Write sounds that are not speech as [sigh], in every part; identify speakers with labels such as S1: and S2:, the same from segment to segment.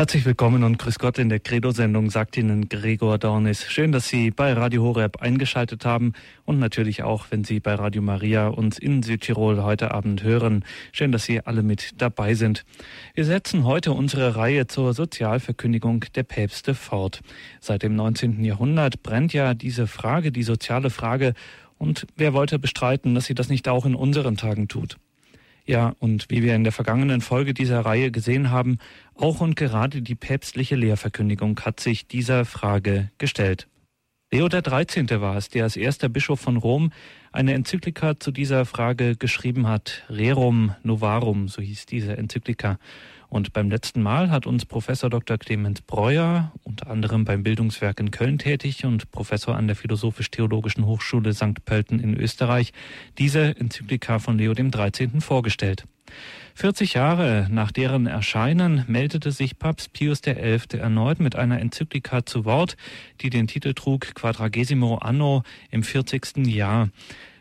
S1: Herzlich willkommen und grüß Gott in der Credo-Sendung, sagt Ihnen Gregor Dornis. Schön, dass Sie bei Radio Horeb eingeschaltet haben und natürlich auch, wenn Sie bei Radio Maria uns in Südtirol heute Abend hören. Schön, dass Sie alle mit dabei sind. Wir setzen heute unsere Reihe zur Sozialverkündigung der Päpste fort. Seit dem 19. Jahrhundert brennt ja diese Frage, die soziale Frage, und wer wollte bestreiten, dass sie das nicht auch in unseren Tagen tut? Ja, und wie wir in der vergangenen Folge dieser Reihe gesehen haben, auch und gerade die päpstliche Lehrverkündigung hat sich dieser Frage gestellt. Leo 13. war es, der als erster Bischof von Rom eine Enzyklika zu dieser Frage geschrieben hat. Rerum Novarum, so hieß diese Enzyklika. Und beim letzten Mal hat uns Professor Dr. Clemens Breuer, unter anderem beim Bildungswerk in Köln tätig und Professor an der Philosophisch-Theologischen Hochschule St. Pölten in Österreich, diese Enzyklika von Leo dem 13. vorgestellt. 40 Jahre nach deren Erscheinen meldete sich Papst Pius XI. erneut mit einer Enzyklika zu Wort, die den Titel trug Quadragesimo Anno im 40. Jahr.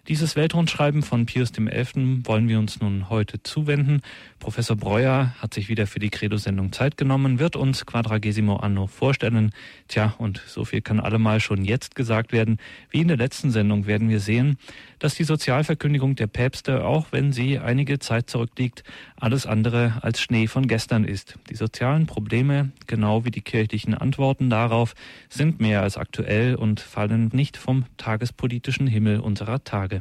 S1: Dieses Weltrundschreiben von Pius XI. wollen wir uns nun heute zuwenden. Professor Breuer hat sich wieder für die Credo-Sendung Zeit genommen, wird uns Quadragesimo Anno vorstellen. Tja, und so viel kann allemal schon jetzt gesagt werden. Wie in der letzten Sendung werden wir sehen, dass die Sozialverkündigung der Päpste, auch wenn sie einige Zeit zurückliegt, alles andere als Schnee von gestern ist. Die sozialen Probleme, genau wie die kirchlichen Antworten darauf, sind mehr als aktuell und fallen nicht vom tagespolitischen Himmel unserer Tage.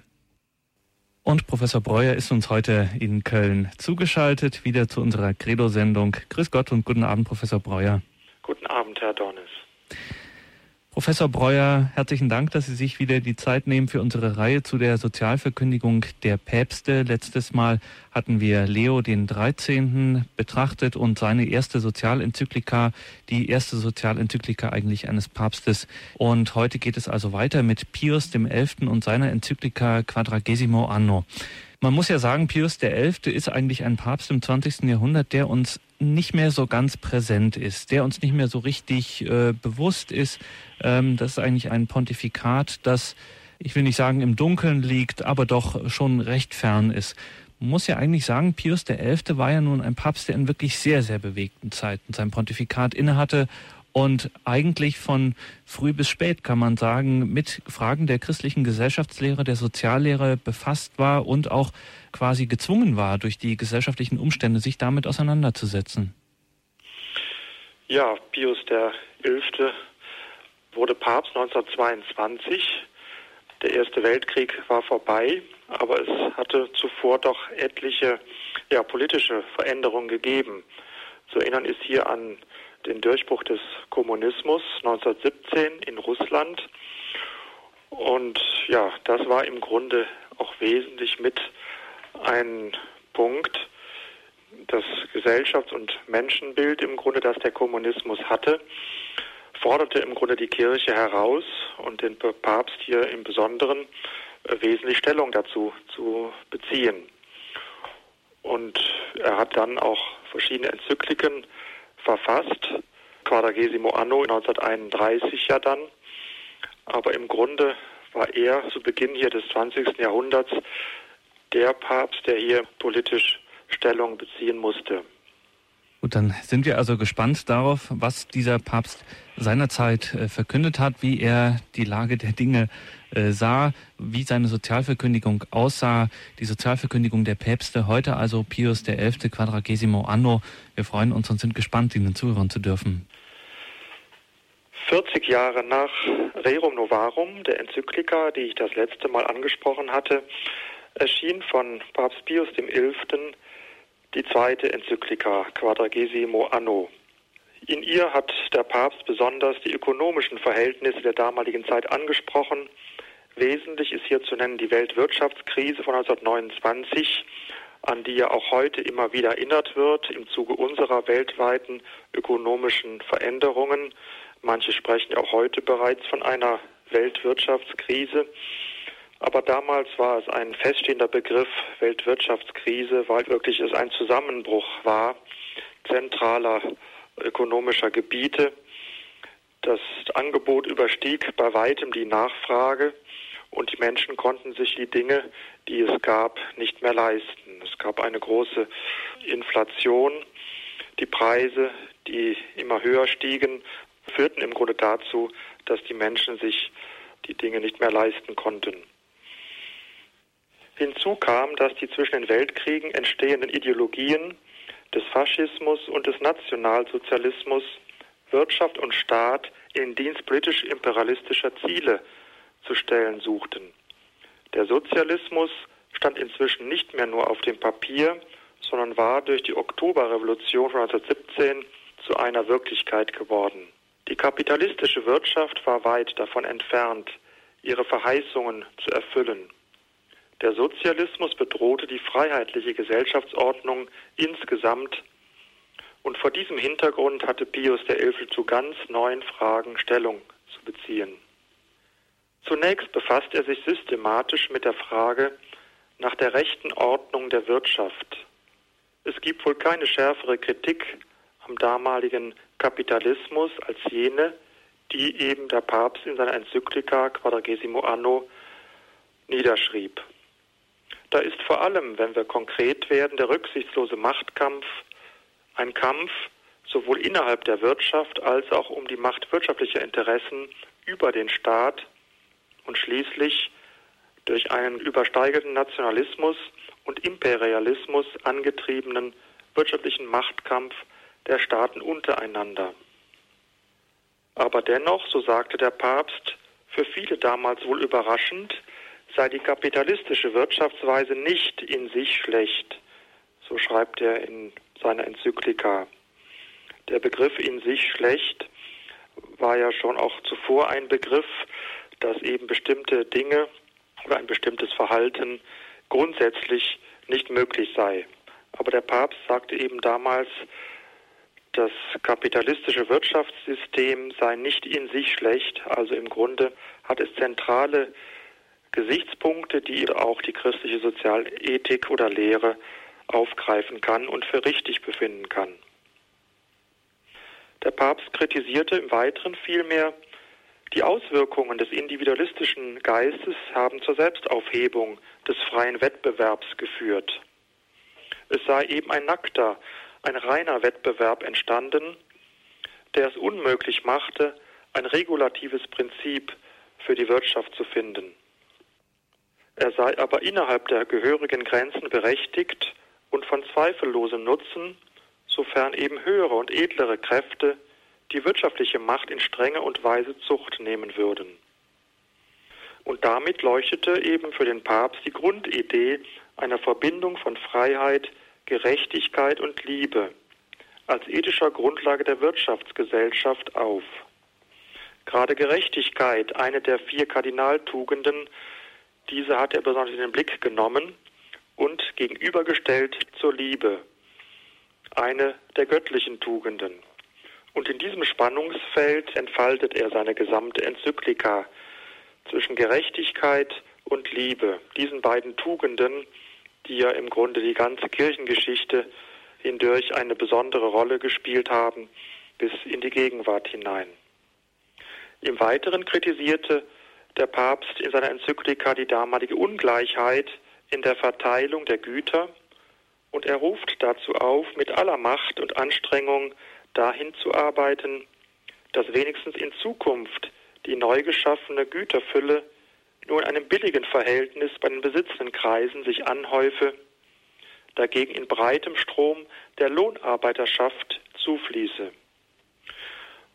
S1: Und Professor Breuer ist uns heute in Köln zugeschaltet, wieder zu unserer Credo-Sendung. Grüß Gott und guten Abend, Professor Breuer.
S2: Guten Abend, Herr Dornis.
S1: Professor Breuer, herzlichen Dank, dass Sie sich wieder die Zeit nehmen für unsere Reihe zu der Sozialverkündigung der Päpste. Letztes Mal hatten wir Leo den 13. betrachtet und seine erste Sozialenzyklika, die erste Sozialenzyklika eigentlich eines Papstes. Und heute geht es also weiter mit Pius dem 11. und seiner Enzyklika Quadragesimo Anno. Man muss ja sagen, Pius XI. ist eigentlich ein Papst im 20. Jahrhundert, der uns nicht mehr so ganz präsent ist, der uns nicht mehr so richtig äh, bewusst ist. Ähm, das ist eigentlich ein Pontifikat, das, ich will nicht sagen im Dunkeln liegt, aber doch schon recht fern ist. Man muss ja eigentlich sagen, Pius XI. war ja nun ein Papst, der in wirklich sehr, sehr bewegten Zeiten sein Pontifikat innehatte und eigentlich von früh bis spät, kann man sagen, mit Fragen der christlichen Gesellschaftslehre, der Soziallehre befasst war und auch quasi gezwungen war, durch die gesellschaftlichen Umstände sich damit auseinanderzusetzen.
S2: Ja, Pius der Elfte wurde Papst 1922. Der Erste Weltkrieg war vorbei, aber es hatte zuvor doch etliche ja, politische Veränderungen gegeben. Zu erinnern ist hier an den Durchbruch des Kommunismus 1917 in Russland. Und ja, das war im Grunde auch wesentlich mit ein Punkt, das Gesellschafts- und Menschenbild im Grunde, das der Kommunismus hatte, forderte im Grunde die Kirche heraus und den Papst hier im Besonderen äh, wesentlich Stellung dazu zu beziehen. Und er hat dann auch verschiedene Enzykliken verfasst, Quadragesimo Anno 1931 ja dann. Aber im Grunde war er zu Beginn hier des 20. Jahrhunderts der Papst, der hier politisch Stellung beziehen musste.
S1: Gut, dann sind wir also gespannt darauf, was dieser Papst seinerzeit äh, verkündet hat, wie er die Lage der Dinge äh, sah, wie seine Sozialverkündigung aussah, die Sozialverkündigung der Päpste, heute also Pius XI. Quadragesimo Anno. Wir freuen uns und sind gespannt, Ihnen zuhören zu dürfen.
S2: 40 Jahre nach Rerum Novarum, der Enzyklika, die ich das letzte Mal angesprochen hatte, erschien von Papst Pius XI die zweite Enzyklika Quadragesimo Anno. In ihr hat der Papst besonders die ökonomischen Verhältnisse der damaligen Zeit angesprochen. Wesentlich ist hier zu nennen die Weltwirtschaftskrise von 1929, an die ja auch heute immer wieder erinnert wird im Zuge unserer weltweiten ökonomischen Veränderungen. Manche sprechen auch heute bereits von einer Weltwirtschaftskrise. Aber damals war es ein feststehender Begriff Weltwirtschaftskrise, weil wirklich es ein Zusammenbruch war zentraler ökonomischer Gebiete. Das Angebot überstieg bei weitem die Nachfrage und die Menschen konnten sich die Dinge, die es gab, nicht mehr leisten. Es gab eine große Inflation, Die Preise, die immer höher stiegen, führten im Grunde dazu, dass die Menschen sich die Dinge nicht mehr leisten konnten. Hinzu kam, dass die zwischen den Weltkriegen entstehenden Ideologien des Faschismus und des Nationalsozialismus Wirtschaft und Staat in den Dienst politisch-imperialistischer Ziele zu stellen suchten. Der Sozialismus stand inzwischen nicht mehr nur auf dem Papier, sondern war durch die Oktoberrevolution von 1917 zu einer Wirklichkeit geworden. Die kapitalistische Wirtschaft war weit davon entfernt, ihre Verheißungen zu erfüllen. Der Sozialismus bedrohte die freiheitliche Gesellschaftsordnung insgesamt und vor diesem Hintergrund hatte Pius XI. zu ganz neuen Fragen Stellung zu beziehen. Zunächst befasst er sich systematisch mit der Frage nach der rechten Ordnung der Wirtschaft. Es gibt wohl keine schärfere Kritik am damaligen Kapitalismus als jene, die eben der Papst in seiner Enzyklika Quadragesimo Anno niederschrieb. Da ist vor allem, wenn wir konkret werden, der rücksichtslose Machtkampf ein Kampf sowohl innerhalb der Wirtschaft als auch um die Macht wirtschaftlicher Interessen über den Staat und schließlich durch einen übersteigerten Nationalismus und Imperialismus angetriebenen wirtschaftlichen Machtkampf der Staaten untereinander. Aber dennoch, so sagte der Papst, für viele damals wohl überraschend, sei die kapitalistische Wirtschaftsweise nicht in sich schlecht. So schreibt er in seiner Enzyklika. Der Begriff in sich schlecht war ja schon auch zuvor ein Begriff, dass eben bestimmte Dinge oder ein bestimmtes Verhalten grundsätzlich nicht möglich sei. Aber der Papst sagte eben damals, das kapitalistische Wirtschaftssystem sei nicht in sich schlecht, also im Grunde hat es zentrale Gesichtspunkte, die auch die christliche Sozialethik oder Lehre aufgreifen kann und für richtig befinden kann. Der Papst kritisierte im Weiteren vielmehr, die Auswirkungen des individualistischen Geistes haben zur Selbstaufhebung des freien Wettbewerbs geführt. Es sei eben ein nackter, ein reiner Wettbewerb entstanden, der es unmöglich machte, ein regulatives Prinzip für die Wirtschaft zu finden. Er sei aber innerhalb der gehörigen Grenzen berechtigt und von zweifellosem Nutzen, sofern eben höhere und edlere Kräfte die wirtschaftliche Macht in strenge und weise Zucht nehmen würden. Und damit leuchtete eben für den Papst die Grundidee einer Verbindung von Freiheit, Gerechtigkeit und Liebe als ethischer Grundlage der Wirtschaftsgesellschaft auf. Gerade Gerechtigkeit, eine der vier Kardinaltugenden, diese hat er besonders in den Blick genommen und gegenübergestellt zur Liebe, eine der göttlichen Tugenden. Und in diesem Spannungsfeld entfaltet er seine gesamte Enzyklika zwischen Gerechtigkeit und Liebe, diesen beiden Tugenden, die ja im Grunde die ganze Kirchengeschichte hindurch eine besondere Rolle gespielt haben bis in die Gegenwart hinein. Im Weiteren kritisierte der Papst in seiner Enzyklika die damalige Ungleichheit in der Verteilung der Güter und er ruft dazu auf, mit aller Macht und Anstrengung dahin zu arbeiten, dass wenigstens in Zukunft die neu geschaffene Güterfülle nur in einem billigen Verhältnis bei den besitzenden Kreisen sich anhäufe, dagegen in breitem Strom der Lohnarbeiterschaft zufließe.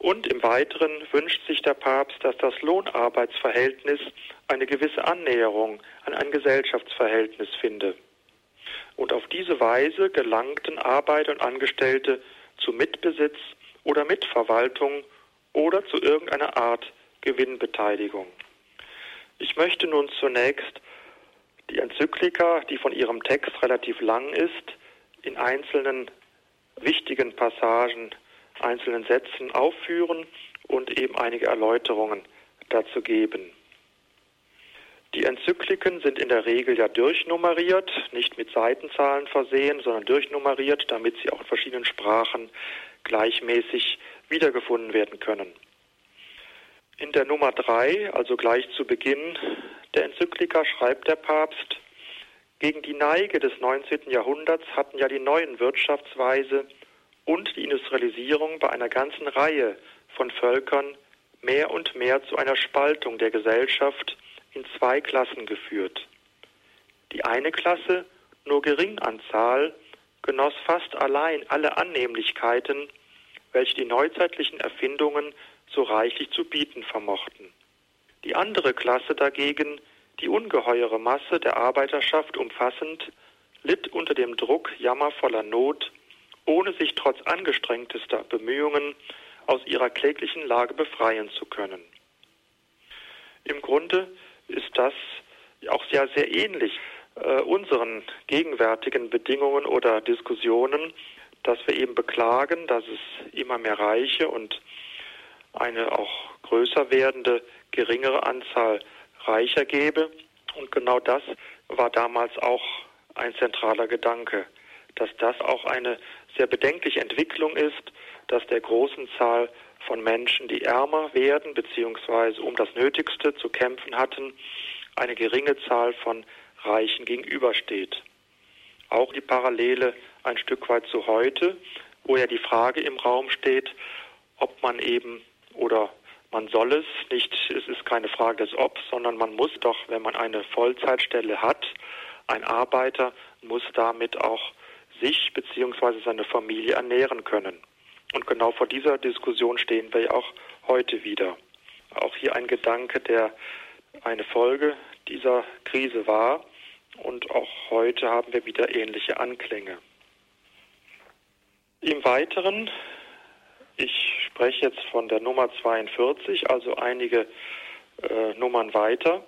S2: Und im Weiteren wünscht sich der Papst, dass das Lohnarbeitsverhältnis eine gewisse Annäherung an ein Gesellschaftsverhältnis finde. Und auf diese Weise gelangten Arbeiter und Angestellte zu Mitbesitz oder Mitverwaltung oder zu irgendeiner Art Gewinnbeteiligung. Ich möchte nun zunächst die Enzyklika, die von ihrem Text relativ lang ist, in einzelnen wichtigen Passagen einzelnen Sätzen aufführen und eben einige Erläuterungen dazu geben. Die Enzykliken sind in der Regel ja durchnummeriert, nicht mit Seitenzahlen versehen, sondern durchnummeriert, damit sie auch in verschiedenen Sprachen gleichmäßig wiedergefunden werden können. In der Nummer drei, also gleich zu Beginn der Enzyklika, schreibt der Papst, gegen die Neige des 19. Jahrhunderts hatten ja die neuen Wirtschaftsweise und die Industrialisierung bei einer ganzen Reihe von Völkern mehr und mehr zu einer Spaltung der Gesellschaft in zwei Klassen geführt. Die eine Klasse, nur gering an Zahl, genoss fast allein alle Annehmlichkeiten, welche die neuzeitlichen Erfindungen so reichlich zu bieten vermochten. Die andere Klasse dagegen, die ungeheure Masse der Arbeiterschaft umfassend, litt unter dem Druck jammervoller Not, ohne sich trotz angestrengtester Bemühungen aus ihrer kläglichen Lage befreien zu können. Im Grunde ist das auch sehr, sehr ähnlich äh, unseren gegenwärtigen Bedingungen oder Diskussionen, dass wir eben beklagen, dass es immer mehr Reiche und eine auch größer werdende geringere Anzahl Reicher gäbe. Und genau das war damals auch ein zentraler Gedanke, dass das auch eine sehr bedenkliche Entwicklung ist, dass der großen Zahl von Menschen, die ärmer werden bzw. um das Nötigste zu kämpfen hatten, eine geringe Zahl von Reichen gegenübersteht. Auch die Parallele ein Stück weit zu heute, wo ja die Frage im Raum steht, ob man eben oder man soll es nicht, es ist keine Frage des Ob, sondern man muss doch, wenn man eine Vollzeitstelle hat, ein Arbeiter muss damit auch sich bzw. seine Familie ernähren können. Und genau vor dieser Diskussion stehen wir ja auch heute wieder. Auch hier ein Gedanke, der eine Folge dieser Krise war. Und auch heute haben wir wieder ähnliche Anklänge. Im Weiteren, ich spreche jetzt von der Nummer 42, also einige äh, Nummern weiter,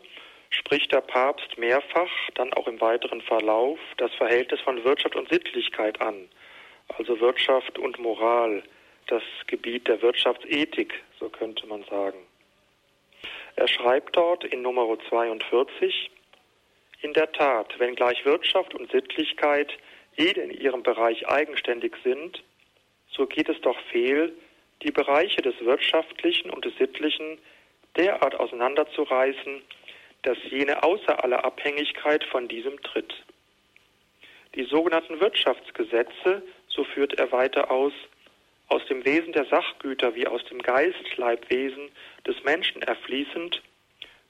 S2: spricht der Papst mehrfach, dann auch im weiteren Verlauf, das Verhältnis von Wirtschaft und Sittlichkeit an, also Wirtschaft und Moral, das Gebiet der Wirtschaftsethik, so könnte man sagen. Er schreibt dort in Nummer 42, in der Tat, wenngleich Wirtschaft und Sittlichkeit jede in ihrem Bereich eigenständig sind, so geht es doch fehl, die Bereiche des Wirtschaftlichen und des Sittlichen derart auseinanderzureißen, dass jene außer aller Abhängigkeit von diesem tritt. Die sogenannten Wirtschaftsgesetze, so führt er weiter aus, aus dem Wesen der Sachgüter wie aus dem Geistleibwesen des Menschen erfließend,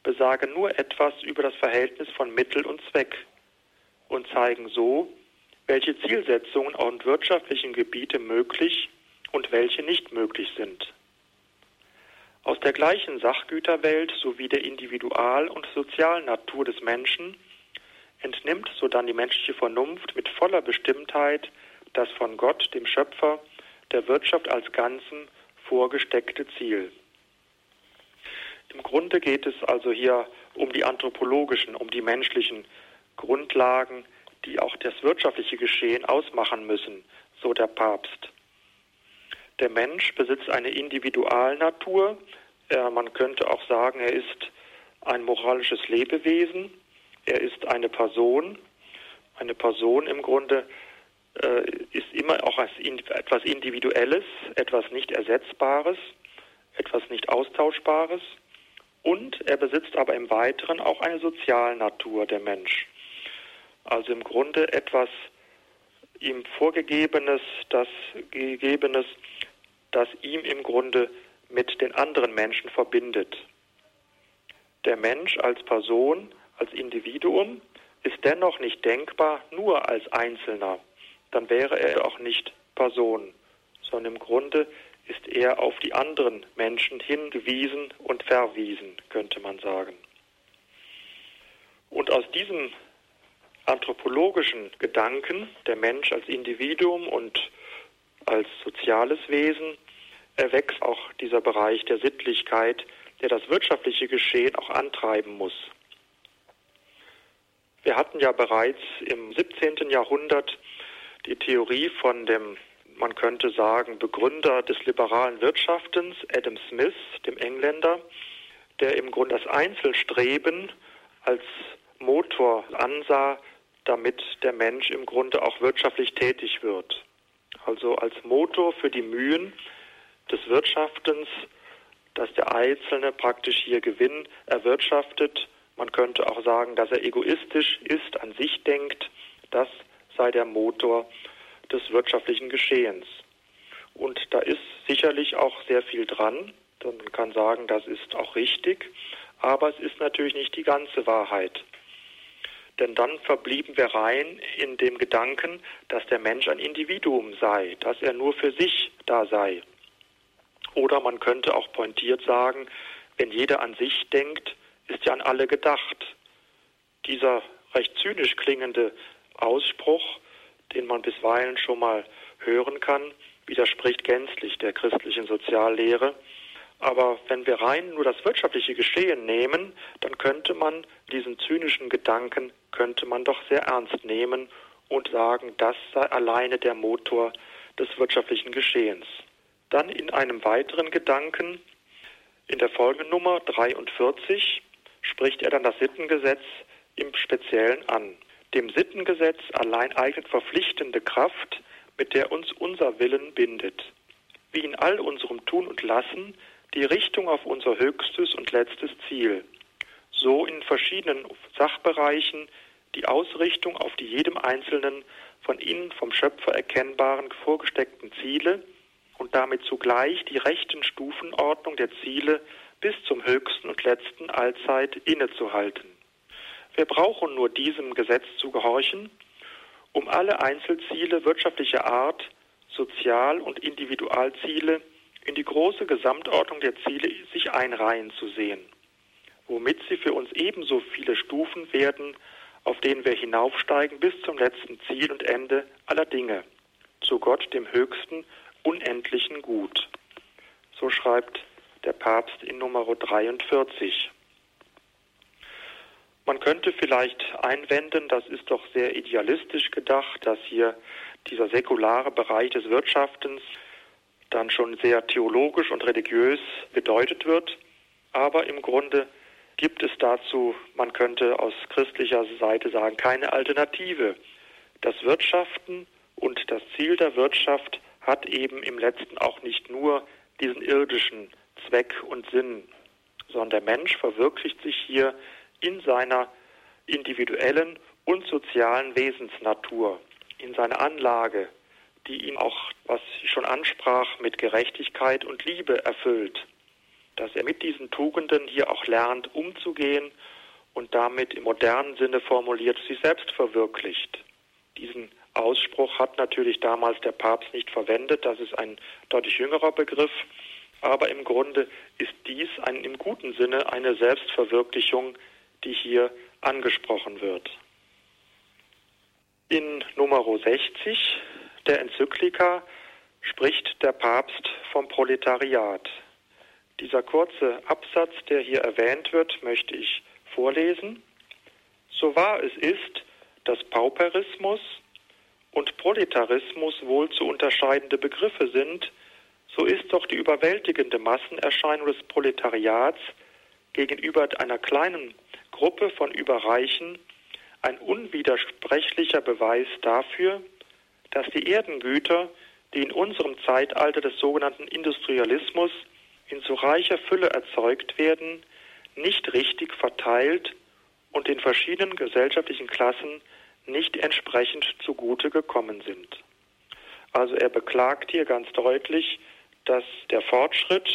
S2: besagen nur etwas über das Verhältnis von Mittel und Zweck und zeigen so, welche Zielsetzungen und wirtschaftlichen Gebiete möglich und welche nicht möglich sind. Aus der gleichen Sachgüterwelt sowie der Individual- und Sozialnatur des Menschen entnimmt sodann die menschliche Vernunft mit voller Bestimmtheit das von Gott, dem Schöpfer, der Wirtschaft als Ganzen vorgesteckte Ziel. Im Grunde geht es also hier um die anthropologischen, um die menschlichen Grundlagen, die auch das wirtschaftliche Geschehen ausmachen müssen, so der Papst. Der Mensch besitzt eine Individualnatur. Äh, man könnte auch sagen, er ist ein moralisches Lebewesen. Er ist eine Person. Eine Person im Grunde äh, ist immer auch etwas Individuelles, etwas nicht Ersetzbares, etwas nicht Austauschbares. Und er besitzt aber im Weiteren auch eine Sozialnatur, der Mensch. Also im Grunde etwas ihm Vorgegebenes, das Gegebenes, das ihm im Grunde mit den anderen Menschen verbindet. Der Mensch als Person, als Individuum ist dennoch nicht denkbar nur als Einzelner. Dann wäre er auch nicht Person, sondern im Grunde ist er auf die anderen Menschen hingewiesen und verwiesen, könnte man sagen. Und aus diesem anthropologischen Gedanken, der Mensch als Individuum und als soziales Wesen, erwächst auch dieser Bereich der Sittlichkeit, der das wirtschaftliche Geschehen auch antreiben muss. Wir hatten ja bereits im 17. Jahrhundert die Theorie von dem man könnte sagen, Begründer des liberalen Wirtschaftens, Adam Smith, dem Engländer, der im Grunde das Einzelstreben als Motor ansah, damit der Mensch im Grunde auch wirtschaftlich tätig wird. Also als Motor für die Mühen des Wirtschaftens, dass der Einzelne praktisch hier Gewinn erwirtschaftet. Man könnte auch sagen, dass er egoistisch ist, an sich denkt. Das sei der Motor des wirtschaftlichen Geschehens. Und da ist sicherlich auch sehr viel dran. Man kann sagen, das ist auch richtig, aber es ist natürlich nicht die ganze Wahrheit. Denn dann verblieben wir rein in dem Gedanken, dass der Mensch ein Individuum sei, dass er nur für sich da sei. Oder man könnte auch pointiert sagen, wenn jeder an sich denkt, ist ja an alle gedacht. Dieser recht zynisch klingende Ausspruch, den man bisweilen schon mal hören kann, widerspricht gänzlich der christlichen Soziallehre. Aber wenn wir rein nur das wirtschaftliche Geschehen nehmen, dann könnte man diesen zynischen Gedanken könnte man doch sehr ernst nehmen und sagen, das sei alleine der Motor des wirtschaftlichen Geschehens. Dann in einem weiteren Gedanken, in der Folgenummer 43, spricht er dann das Sittengesetz im Speziellen an. Dem Sittengesetz allein eignet verpflichtende Kraft, mit der uns unser Willen bindet. Wie in all unserem Tun und Lassen die Richtung auf unser höchstes und letztes Ziel. So in verschiedenen Sachbereichen die Ausrichtung auf die jedem Einzelnen von innen vom Schöpfer erkennbaren vorgesteckten Ziele und damit zugleich die rechten Stufenordnung der Ziele bis zum höchsten und letzten allzeit innezuhalten. Wir brauchen nur diesem Gesetz zu gehorchen, um alle Einzelziele wirtschaftlicher Art, Sozial- und Individualziele in die große Gesamtordnung der Ziele sich einreihen zu sehen, womit sie für uns ebenso viele Stufen werden, auf denen wir hinaufsteigen bis zum letzten Ziel und Ende aller Dinge, zu Gott, dem höchsten, unendlichen Gut. So schreibt der Papst in Nummer 43. Man könnte vielleicht einwenden, das ist doch sehr idealistisch gedacht, dass hier dieser säkulare Bereich des Wirtschaftens dann schon sehr theologisch und religiös bedeutet wird. Aber im Grunde gibt es dazu, man könnte aus christlicher Seite sagen, keine Alternative. Das Wirtschaften und das Ziel der Wirtschaft hat eben im letzten auch nicht nur diesen irdischen Zweck und Sinn, sondern der Mensch verwirklicht sich hier in seiner individuellen und sozialen Wesensnatur, in seiner Anlage, die ihn auch, was ich schon ansprach, mit Gerechtigkeit und Liebe erfüllt. Dass er mit diesen Tugenden hier auch lernt, umzugehen und damit im modernen Sinne formuliert sich selbst verwirklicht. Diesen Ausspruch hat natürlich damals der Papst nicht verwendet, das ist ein deutlich jüngerer Begriff, aber im Grunde ist dies ein, im guten Sinne eine Selbstverwirklichung, die hier angesprochen wird. In Nummer 60 der Enzyklika spricht der Papst vom Proletariat. Dieser kurze Absatz, der hier erwähnt wird, möchte ich vorlesen. So wahr es ist, dass Pauperismus und Proletarismus wohl zu unterscheidende Begriffe sind, so ist doch die überwältigende Massenerscheinung des Proletariats gegenüber einer kleinen Gruppe von Überreichen ein unwidersprechlicher Beweis dafür, dass die Erdengüter, die in unserem Zeitalter des sogenannten Industrialismus in so reicher Fülle erzeugt werden, nicht richtig verteilt und den verschiedenen gesellschaftlichen Klassen nicht entsprechend zugute gekommen sind. Also er beklagt hier ganz deutlich, dass der Fortschritt,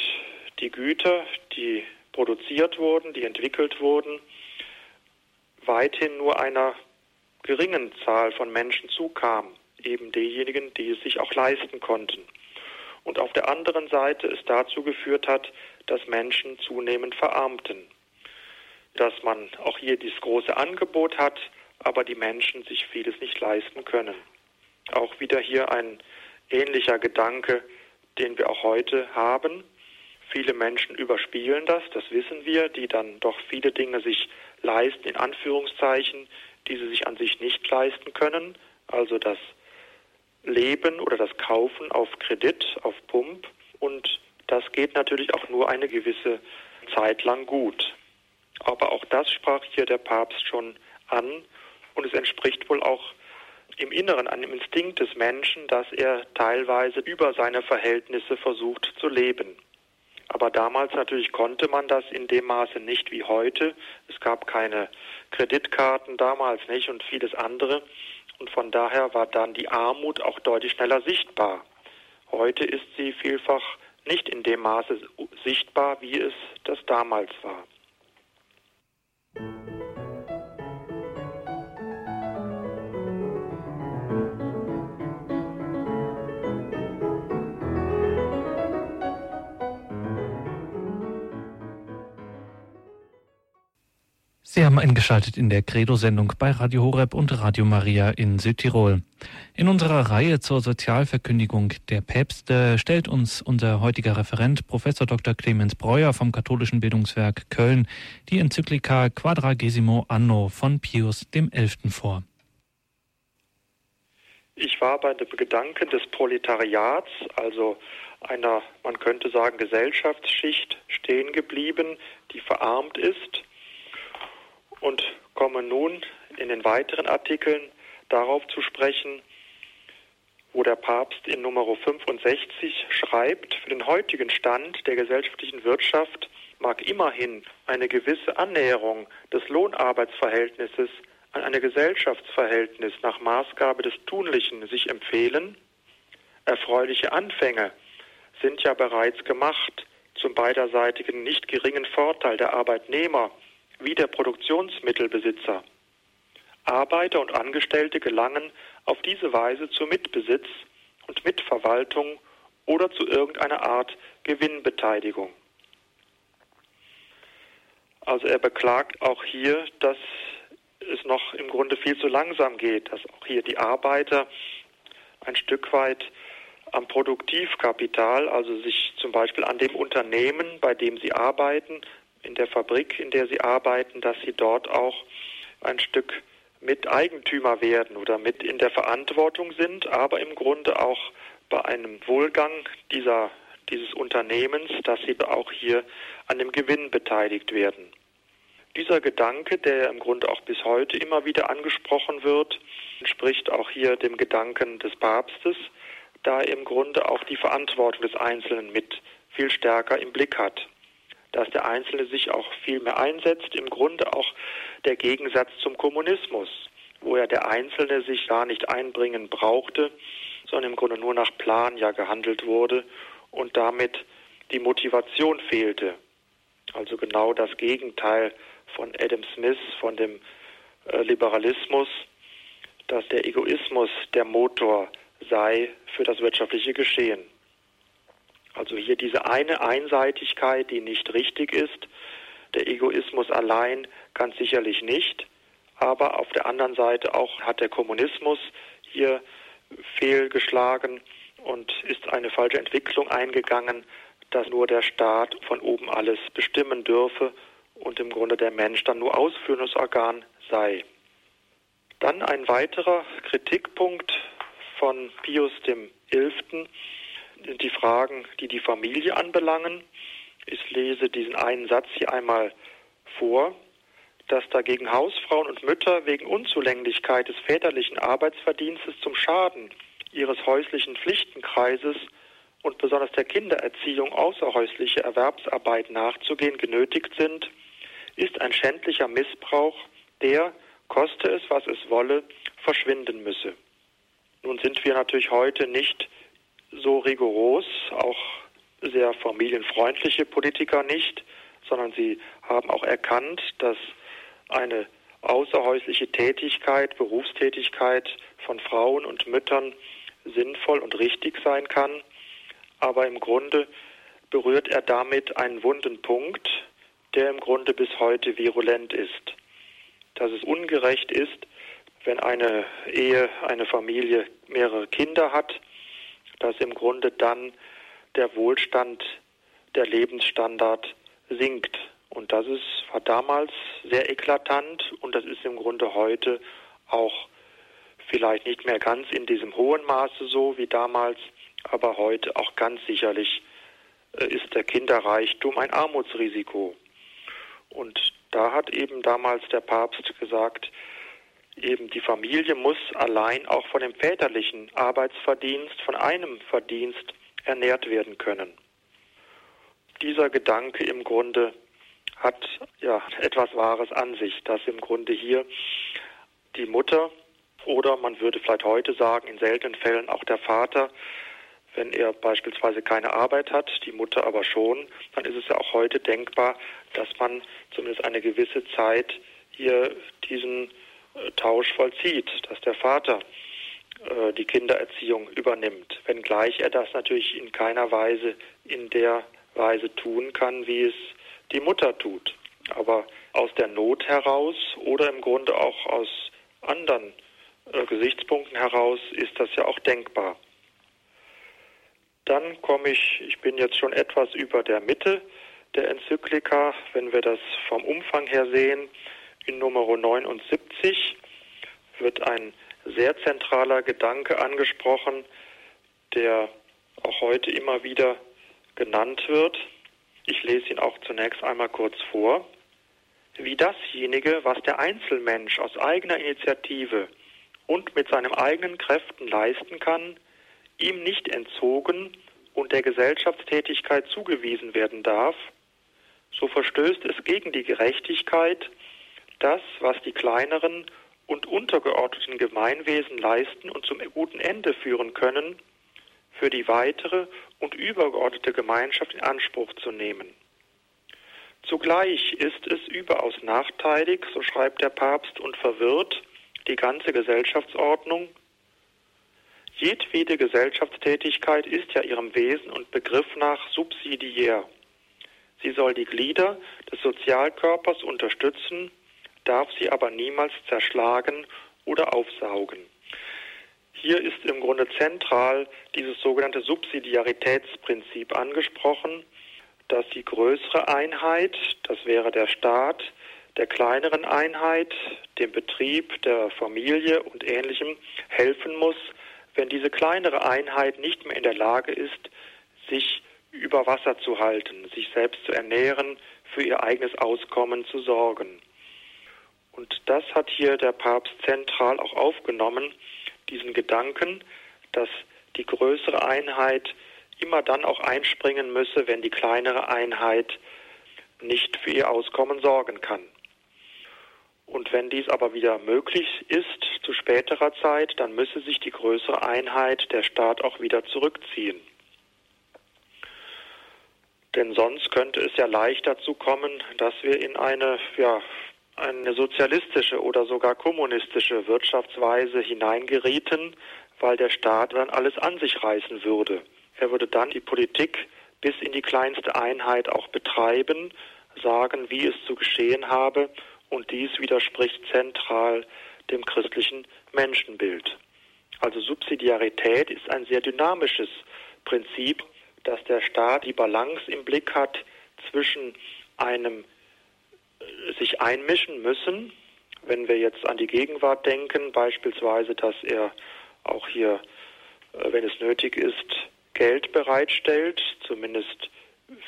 S2: die Güter, die produziert wurden, die entwickelt wurden, weithin nur einer geringen Zahl von Menschen zukam, eben diejenigen, die es sich auch leisten konnten. Und auf der anderen Seite es dazu geführt hat, dass Menschen zunehmend verarmten. Dass man auch hier dieses große Angebot hat, aber die Menschen sich vieles nicht leisten können. Auch wieder hier ein ähnlicher Gedanke, den wir auch heute haben. Viele Menschen überspielen das, das wissen wir, die dann doch viele Dinge sich leisten, in Anführungszeichen, die sie sich an sich nicht leisten können. Also das Leben oder das Kaufen auf Kredit, auf Pump. Und das geht natürlich auch nur eine gewisse Zeit lang gut. Aber auch das sprach hier der Papst schon an und es entspricht wohl auch im Inneren einem Instinkt des Menschen, dass er teilweise über seine Verhältnisse versucht zu leben. Aber damals natürlich konnte man das in dem Maße nicht wie heute. Es gab keine Kreditkarten damals nicht und vieles andere. Und von daher war dann die Armut auch deutlich schneller sichtbar. Heute ist sie vielfach nicht in dem Maße sichtbar, wie es das damals war.
S1: Sie haben eingeschaltet in der Credo-Sendung bei Radio Horeb und Radio Maria in Südtirol. In unserer Reihe zur Sozialverkündigung der Päpste stellt uns unser heutiger Referent Professor Dr. Clemens Breuer vom Katholischen Bildungswerk Köln die Enzyklika Quadragesimo Anno von Pius XI. vor.
S2: Ich war bei dem Gedanken des Proletariats, also einer, man könnte sagen, Gesellschaftsschicht stehen geblieben, die verarmt ist und komme nun in den weiteren Artikeln darauf zu sprechen, wo der Papst in Nummer 65 schreibt, für den heutigen Stand der gesellschaftlichen Wirtschaft mag immerhin eine gewisse Annäherung des Lohnarbeitsverhältnisses an ein Gesellschaftsverhältnis nach Maßgabe des Tunlichen sich empfehlen. Erfreuliche Anfänge sind ja bereits gemacht zum beiderseitigen nicht geringen Vorteil der Arbeitnehmer wie der Produktionsmittelbesitzer. Arbeiter und Angestellte gelangen auf diese Weise zu Mitbesitz und Mitverwaltung oder zu irgendeiner Art Gewinnbeteiligung. Also er beklagt auch hier, dass es noch im Grunde viel zu langsam geht, dass auch hier die Arbeiter ein Stück weit am Produktivkapital, also sich zum Beispiel an dem Unternehmen, bei dem sie arbeiten, in der Fabrik, in der sie arbeiten, dass sie dort auch ein Stück mit Eigentümer werden oder mit in der Verantwortung sind, aber im Grunde auch bei einem Wohlgang dieser, dieses Unternehmens, dass sie auch hier an dem Gewinn beteiligt werden. Dieser Gedanke, der im Grunde auch bis heute immer wieder angesprochen wird, entspricht auch hier dem Gedanken des Papstes, da er im Grunde auch die Verantwortung des Einzelnen mit viel stärker im Blick hat dass der Einzelne sich auch viel mehr einsetzt. Im Grunde auch der Gegensatz zum Kommunismus, wo ja der Einzelne sich gar nicht einbringen brauchte, sondern im Grunde nur nach Plan ja gehandelt wurde und damit die Motivation fehlte. Also genau das Gegenteil von Adam Smith, von dem äh, Liberalismus, dass der Egoismus der Motor sei für das wirtschaftliche Geschehen. Also hier diese eine Einseitigkeit, die nicht richtig ist. Der Egoismus allein kann sicherlich nicht, aber auf der anderen Seite auch hat der Kommunismus hier fehlgeschlagen und ist eine falsche Entwicklung eingegangen, dass nur der Staat von oben alles bestimmen dürfe und im Grunde der Mensch dann nur ausführendes Organ sei. Dann ein weiterer Kritikpunkt von Pius XI die Fragen, die die Familie anbelangen. Ich lese diesen einen Satz hier einmal vor, dass dagegen Hausfrauen und Mütter wegen Unzulänglichkeit des väterlichen Arbeitsverdienstes zum Schaden ihres häuslichen Pflichtenkreises und besonders der Kindererziehung außerhäusliche Erwerbsarbeit nachzugehen genötigt sind, ist ein schändlicher Missbrauch, der, koste es, was es wolle, verschwinden müsse. Nun sind wir natürlich heute nicht so rigoros, auch sehr familienfreundliche Politiker nicht, sondern sie haben auch erkannt, dass eine außerhäusliche Tätigkeit, Berufstätigkeit von Frauen und Müttern sinnvoll und richtig sein kann. Aber im Grunde berührt er damit einen wunden Punkt, der im Grunde bis heute virulent ist. Dass es ungerecht ist, wenn eine Ehe, eine Familie mehrere Kinder hat dass im Grunde dann der Wohlstand, der Lebensstandard sinkt. Und das ist, war damals sehr eklatant und das ist im Grunde heute auch vielleicht nicht mehr ganz in diesem hohen Maße so wie damals, aber heute auch ganz sicherlich äh, ist der Kinderreichtum ein Armutsrisiko. Und da hat eben damals der Papst gesagt, eben die Familie muss allein auch von dem väterlichen Arbeitsverdienst, von einem Verdienst ernährt werden können. Dieser Gedanke im Grunde hat ja etwas Wahres an sich, dass im Grunde hier die Mutter oder man würde vielleicht heute sagen, in seltenen Fällen auch der Vater Wenn er beispielsweise keine Arbeit hat, die Mutter aber schon, dann ist es ja auch heute denkbar, dass man zumindest eine gewisse Zeit hier diesen Tausch vollzieht, dass der Vater äh, die Kindererziehung übernimmt, wenngleich er das natürlich in keiner Weise in der Weise tun kann, wie es die Mutter tut. Aber aus der Not heraus oder im Grunde auch aus anderen äh, Gesichtspunkten heraus ist das ja auch denkbar. Dann komme ich, ich bin jetzt schon etwas über der Mitte der Enzyklika, wenn wir das vom Umfang her sehen, in Nummer 79 wird ein sehr zentraler Gedanke angesprochen, der auch heute immer wieder genannt wird. Ich lese ihn auch zunächst einmal kurz vor. Wie dasjenige, was der Einzelmensch aus eigener Initiative und mit seinen eigenen Kräften leisten kann, ihm nicht entzogen und der Gesellschaftstätigkeit zugewiesen werden darf, so verstößt es gegen die Gerechtigkeit, das, was die kleineren und untergeordneten Gemeinwesen leisten und zum guten Ende führen können, für die weitere und übergeordnete Gemeinschaft in Anspruch zu nehmen. Zugleich ist es überaus nachteilig, so schreibt der Papst, und verwirrt die ganze Gesellschaftsordnung. Jedwede Gesellschaftstätigkeit ist ja ihrem Wesen und Begriff nach subsidiär. Sie soll die Glieder des Sozialkörpers unterstützen, darf sie aber niemals zerschlagen oder aufsaugen. Hier ist im Grunde zentral dieses sogenannte Subsidiaritätsprinzip angesprochen, dass die größere Einheit, das wäre der Staat, der kleineren Einheit, dem Betrieb, der Familie und ähnlichem helfen muss, wenn diese kleinere Einheit nicht mehr in der Lage ist, sich über Wasser zu halten, sich selbst zu ernähren, für ihr eigenes Auskommen zu sorgen. Und das hat hier der Papst zentral auch aufgenommen, diesen Gedanken, dass die größere Einheit immer dann auch einspringen müsse, wenn die kleinere Einheit nicht für ihr Auskommen sorgen kann. Und wenn dies aber wieder möglich ist zu späterer Zeit, dann müsse sich die größere Einheit, der Staat, auch wieder zurückziehen. Denn sonst könnte es ja leicht dazu kommen, dass wir in eine, ja, eine sozialistische oder sogar kommunistische Wirtschaftsweise hineingerieten, weil der Staat dann alles an sich reißen würde. Er würde dann die Politik bis in die kleinste Einheit auch betreiben, sagen, wie es zu geschehen habe, und dies widerspricht zentral dem christlichen Menschenbild. Also Subsidiarität ist ein sehr dynamisches Prinzip, dass der Staat die Balance im Blick hat zwischen einem sich einmischen müssen, wenn wir jetzt an die Gegenwart denken, beispielsweise, dass er auch hier, äh, wenn es nötig ist, Geld bereitstellt, zumindest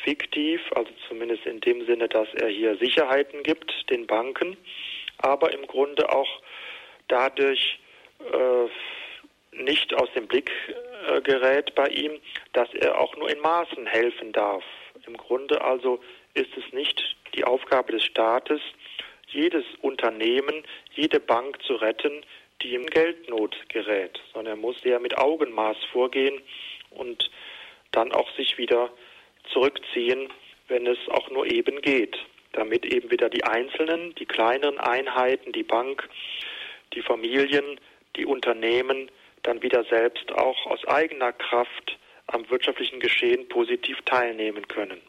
S2: fiktiv, also zumindest in dem Sinne, dass er hier Sicherheiten gibt den Banken, aber im Grunde auch dadurch äh, nicht aus dem Blick äh, gerät bei ihm, dass er auch nur in Maßen helfen darf. Im Grunde also ist es nicht die Aufgabe des Staates, jedes Unternehmen, jede Bank zu retten, die in Geldnot gerät, sondern er muss ja mit Augenmaß vorgehen und dann auch sich wieder zurückziehen, wenn es auch nur eben geht, damit eben wieder die einzelnen, die kleineren Einheiten, die Bank, die Familien, die Unternehmen dann wieder selbst auch aus eigener Kraft am wirtschaftlichen Geschehen positiv teilnehmen können.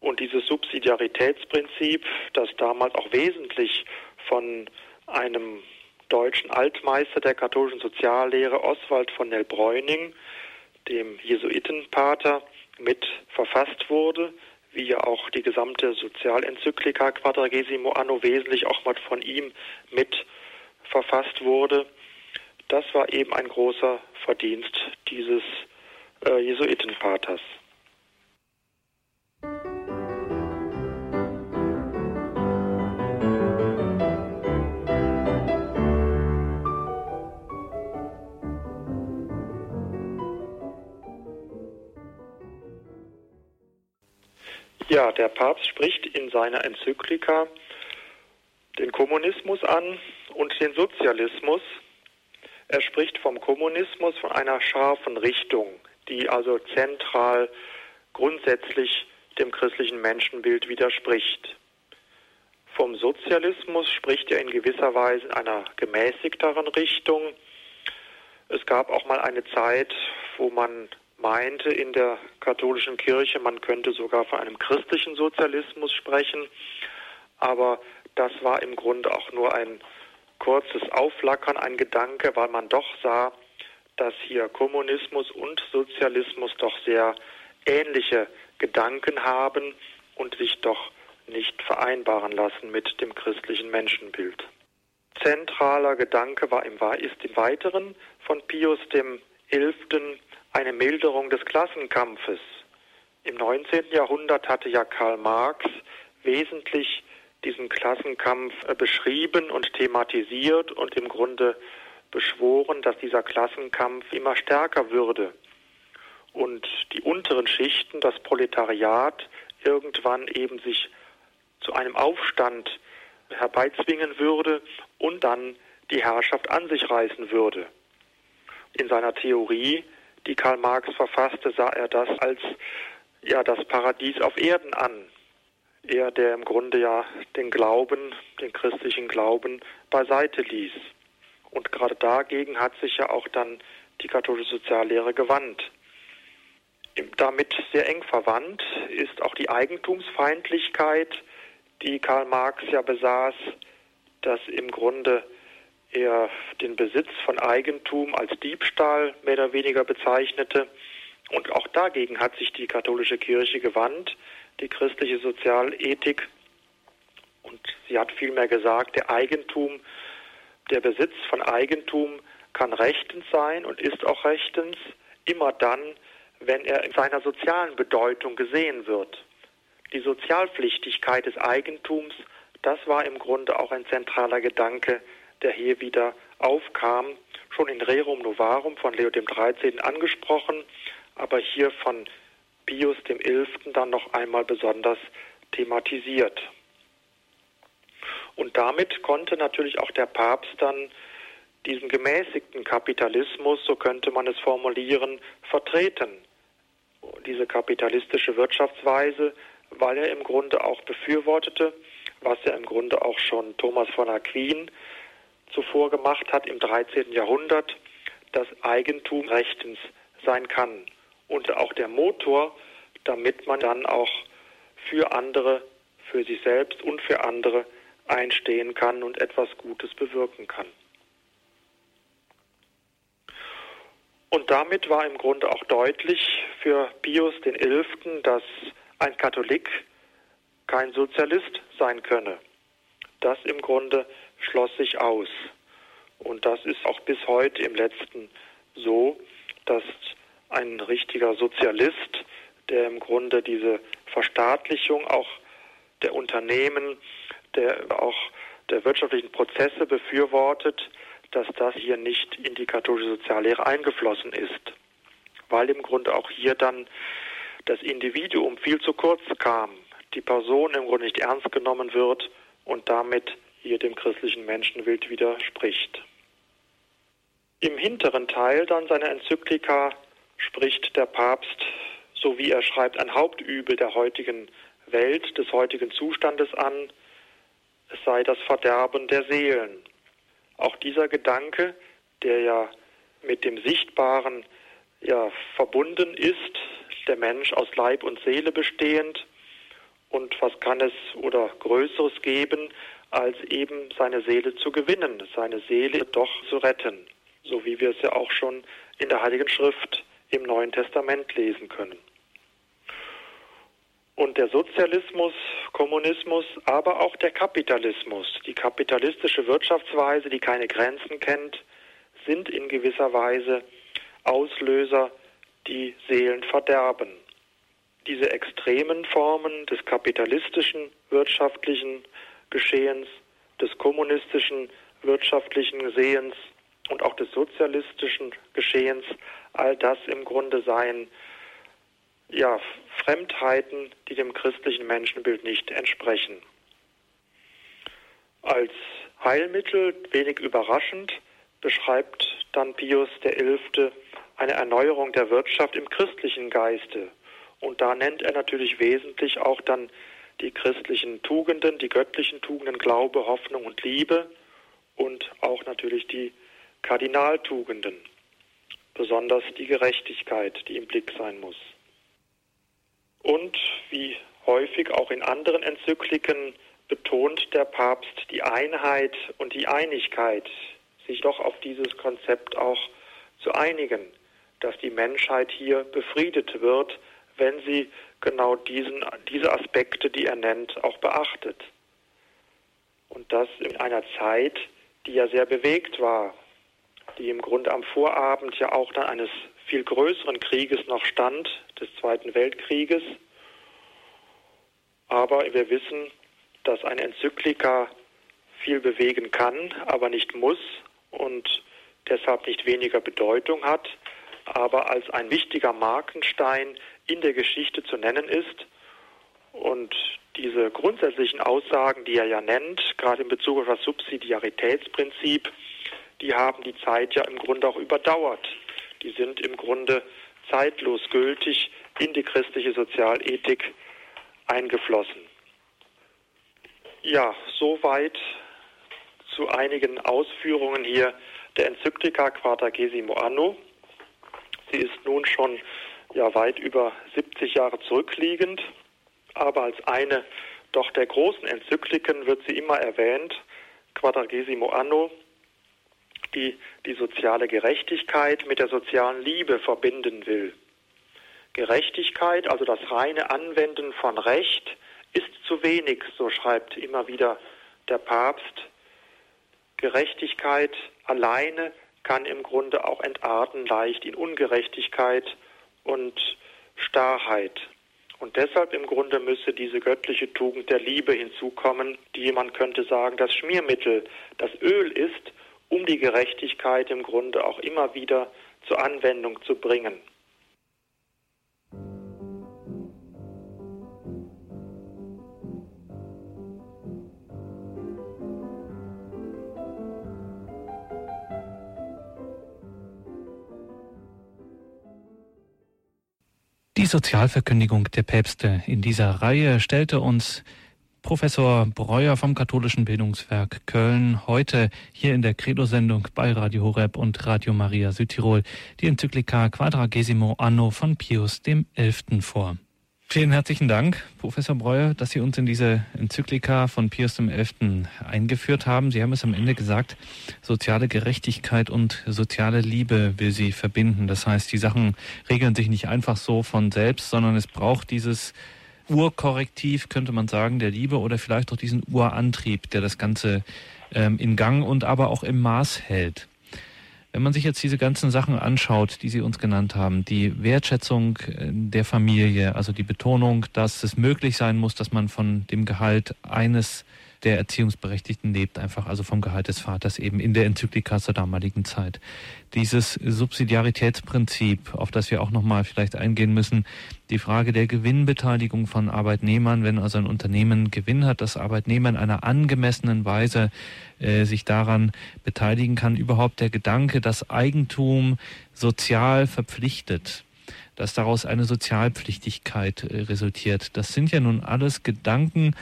S2: Und dieses Subsidiaritätsprinzip, das damals auch wesentlich von einem deutschen Altmeister der katholischen Soziallehre Oswald von Nell-Bräuning dem Jesuitenpater mit verfasst wurde, wie ja auch die gesamte Sozialenzyklika Quadragesimo Anno wesentlich auch mal von ihm mit verfasst wurde. Das war eben ein großer Verdienst dieses äh, Jesuitenpaters. Ja, der Papst spricht in seiner Enzyklika den Kommunismus an und den Sozialismus. Er spricht vom Kommunismus von einer scharfen Richtung, die also zentral grundsätzlich dem christlichen Menschenbild widerspricht. Vom Sozialismus spricht er in gewisser Weise in einer gemäßigteren Richtung. Es gab auch mal eine Zeit, wo man meinte in der katholischen Kirche, man könnte sogar von einem christlichen Sozialismus sprechen. Aber das war im Grunde auch nur ein kurzes Aufflackern, ein Gedanke, weil man doch sah, dass hier Kommunismus und Sozialismus doch sehr ähnliche Gedanken haben und sich doch nicht vereinbaren lassen mit dem christlichen Menschenbild. Zentraler Gedanke war im, ist im Weiteren von Pius dem Elften eine Milderung des Klassenkampfes. Im 19. Jahrhundert hatte ja Karl Marx wesentlich diesen Klassenkampf äh, beschrieben und thematisiert und im Grunde beschworen, dass dieser Klassenkampf immer stärker würde und die unteren Schichten, das Proletariat, irgendwann eben sich zu einem Aufstand herbeizwingen würde und dann die Herrschaft an sich reißen würde. In seiner Theorie, die Karl Marx verfasste, sah er das als ja das Paradies auf Erden an. Er, der im Grunde ja den Glauben, den christlichen Glauben beiseite ließ. Und gerade dagegen hat sich ja auch dann die katholische Soziallehre gewandt. Damit sehr eng verwandt ist auch die Eigentumsfeindlichkeit, die Karl Marx ja besaß, dass im Grunde er den Besitz von Eigentum als Diebstahl mehr oder weniger bezeichnete. Und auch dagegen hat sich die katholische Kirche gewandt, die christliche Sozialethik. Und sie hat vielmehr gesagt, der Eigentum der Besitz von Eigentum kann rechtens sein und ist auch rechtens, immer dann, wenn er in seiner sozialen Bedeutung gesehen wird. Die Sozialpflichtigkeit des Eigentums, das war im Grunde auch ein zentraler Gedanke, der hier wieder aufkam, schon in Rerum Novarum von Leo XIII. angesprochen, aber hier von Pius XI. dann noch einmal besonders thematisiert. Und damit konnte natürlich auch der Papst dann diesen gemäßigten Kapitalismus, so könnte man es formulieren, vertreten. Diese kapitalistische Wirtschaftsweise, weil er im Grunde auch befürwortete, was ja im Grunde auch schon Thomas von Aquin zuvor gemacht hat im 13. Jahrhundert, dass Eigentum rechtens sein kann und auch der Motor, damit man dann auch für andere, für sich selbst und für andere einstehen kann und etwas Gutes bewirken kann. Und damit war im Grunde auch deutlich für Pius XI., dass ein Katholik kein Sozialist sein könne. Das im Grunde schloss sich aus. Und das ist auch bis heute im letzten so, dass ein richtiger Sozialist, der im Grunde diese Verstaatlichung auch der Unternehmen, der auch der wirtschaftlichen Prozesse befürwortet, dass das hier nicht in die katholische Soziallehre eingeflossen ist, weil im Grunde auch hier dann das Individuum viel zu kurz kam, die Person im Grunde nicht ernst genommen wird und damit hier dem christlichen Menschenbild widerspricht. Im hinteren Teil dann seiner Enzyklika spricht der Papst, so wie er schreibt, ein Hauptübel der heutigen Welt, des heutigen Zustandes an, es sei das Verderben der Seelen. Auch dieser Gedanke, der ja mit dem Sichtbaren ja verbunden ist, der Mensch aus Leib und Seele bestehend, und was kann es oder Größeres geben, als eben seine Seele zu gewinnen, seine Seele doch zu retten, so wie wir es ja auch schon in der Heiligen Schrift im Neuen Testament lesen können. Und der Sozialismus, Kommunismus, aber auch der Kapitalismus, die kapitalistische Wirtschaftsweise, die keine Grenzen kennt, sind in gewisser Weise Auslöser, die Seelen verderben. Diese extremen Formen des kapitalistischen wirtschaftlichen Geschehens, des kommunistischen wirtschaftlichen Sehens und auch des sozialistischen Geschehens, all das im Grunde seien ja, Fremdheiten, die dem christlichen Menschenbild nicht entsprechen. Als Heilmittel, wenig überraschend, beschreibt dann Pius XI. eine Erneuerung der Wirtschaft im christlichen Geiste. Und da nennt er natürlich wesentlich auch dann die christlichen Tugenden, die göttlichen Tugenden Glaube, Hoffnung und Liebe und auch natürlich die Kardinaltugenden, besonders die Gerechtigkeit, die im Blick sein muss. Und wie häufig auch in anderen Enzykliken betont der Papst die Einheit und die Einigkeit, sich doch auf dieses Konzept auch zu einigen, dass die Menschheit hier befriedet wird, wenn sie genau diesen, diese Aspekte, die er nennt, auch beachtet. Und das in einer Zeit, die ja sehr bewegt war, die im Grunde am Vorabend ja auch dann eines viel größeren Krieges noch stand, des Zweiten Weltkrieges. Aber wir wissen, dass eine Enzyklika viel bewegen kann, aber nicht muss und deshalb nicht weniger Bedeutung hat, aber als ein wichtiger Markenstein in der Geschichte zu nennen ist. Und diese grundsätzlichen Aussagen, die er ja nennt, gerade in Bezug auf das Subsidiaritätsprinzip, die haben die Zeit ja im Grunde auch überdauert. Die sind im Grunde zeitlos gültig in die christliche Sozialethik eingeflossen. Ja, soweit zu einigen Ausführungen hier der Enzyklika Quadragesimo Anno. Sie ist nun schon ja weit über 70 Jahre zurückliegend, aber als eine doch der großen Enzykliken wird sie immer erwähnt, Quadragesimo Anno, die die soziale Gerechtigkeit mit der sozialen Liebe verbinden will. Gerechtigkeit, also das reine Anwenden von Recht, ist zu wenig, so schreibt immer wieder der Papst. Gerechtigkeit alleine kann im Grunde auch entarten leicht in Ungerechtigkeit und Starrheit. Und deshalb im Grunde müsse diese göttliche Tugend der Liebe hinzukommen, die man könnte sagen, das Schmiermittel, das Öl ist, um die Gerechtigkeit im Grunde auch immer wieder zur Anwendung zu bringen.
S1: Sozialverkündigung der Päpste in dieser Reihe stellte uns Professor Breuer vom Katholischen Bildungswerk Köln heute hier in der Credo-Sendung bei Radio Horeb und Radio Maria Südtirol die Enzyklika Quadragesimo Anno von Pius XI. vor. Vielen herzlichen Dank, Professor Breuer, dass Sie uns in diese Enzyklika von Pius XI. eingeführt haben. Sie haben es am Ende gesagt, soziale Gerechtigkeit und soziale Liebe will sie verbinden. Das heißt, die Sachen regeln sich nicht einfach so von selbst, sondern es braucht dieses Urkorrektiv, könnte man sagen, der Liebe oder vielleicht auch diesen Urantrieb, der das Ganze ähm, in Gang und aber auch im Maß hält. Wenn man sich jetzt diese ganzen Sachen anschaut, die Sie uns genannt haben, die Wertschätzung äh, der Familie, also die Betonung, dass es möglich sein muss, dass man von dem Gehalt eines der Erziehungsberechtigten lebt, einfach also vom Gehalt des Vaters eben in der Enzyklika zur damaligen Zeit. Dieses Subsidiaritätsprinzip, auf das wir auch nochmal vielleicht eingehen müssen, die Frage der Gewinnbeteiligung von Arbeitnehmern, wenn also ein Unternehmen Gewinn hat, dass Arbeitnehmer in einer angemessenen Weise äh, sich daran beteiligen kann, überhaupt der Gedanke, dass Eigentum sozial verpflichtet, dass daraus eine Sozialpflichtigkeit äh, resultiert. Das sind ja nun alles Gedanken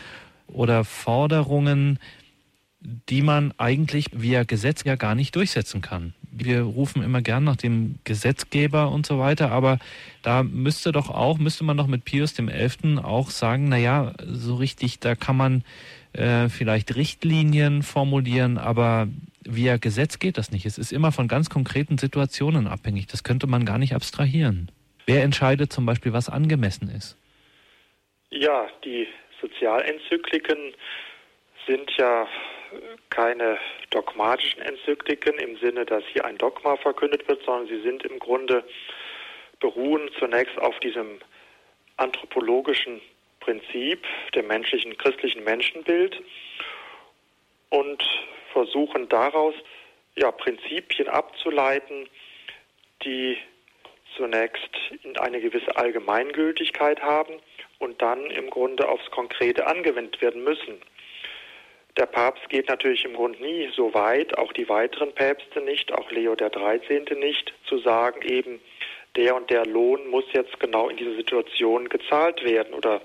S1: oder Forderungen, die man eigentlich via Gesetz ja gar nicht durchsetzen kann. Wir rufen immer gern nach dem Gesetzgeber und so weiter, aber da müsste doch auch, müsste man doch mit Pius dem Elften auch sagen, na ja, so richtig, da kann man äh, vielleicht Richtlinien formulieren, aber via Gesetz geht das nicht. Es ist immer von ganz konkreten Situationen abhängig. Das könnte man gar nicht abstrahieren. Wer entscheidet zum Beispiel, was angemessen ist?
S2: Ja, die Sozialenzykliken sind ja keine dogmatischen Enzykliken im Sinne, dass hier ein Dogma verkündet wird, sondern sie sind im Grunde beruhen zunächst auf diesem anthropologischen Prinzip dem menschlichen, christlichen Menschenbild und versuchen daraus ja, Prinzipien abzuleiten, die zunächst eine gewisse Allgemeingültigkeit haben und dann im Grunde aufs Konkrete angewendet werden müssen. Der Papst geht natürlich im Grunde nie so weit, auch die weiteren Päpste nicht, auch Leo der 13. nicht, zu sagen eben, der und der Lohn muss jetzt genau in dieser Situation gezahlt werden oder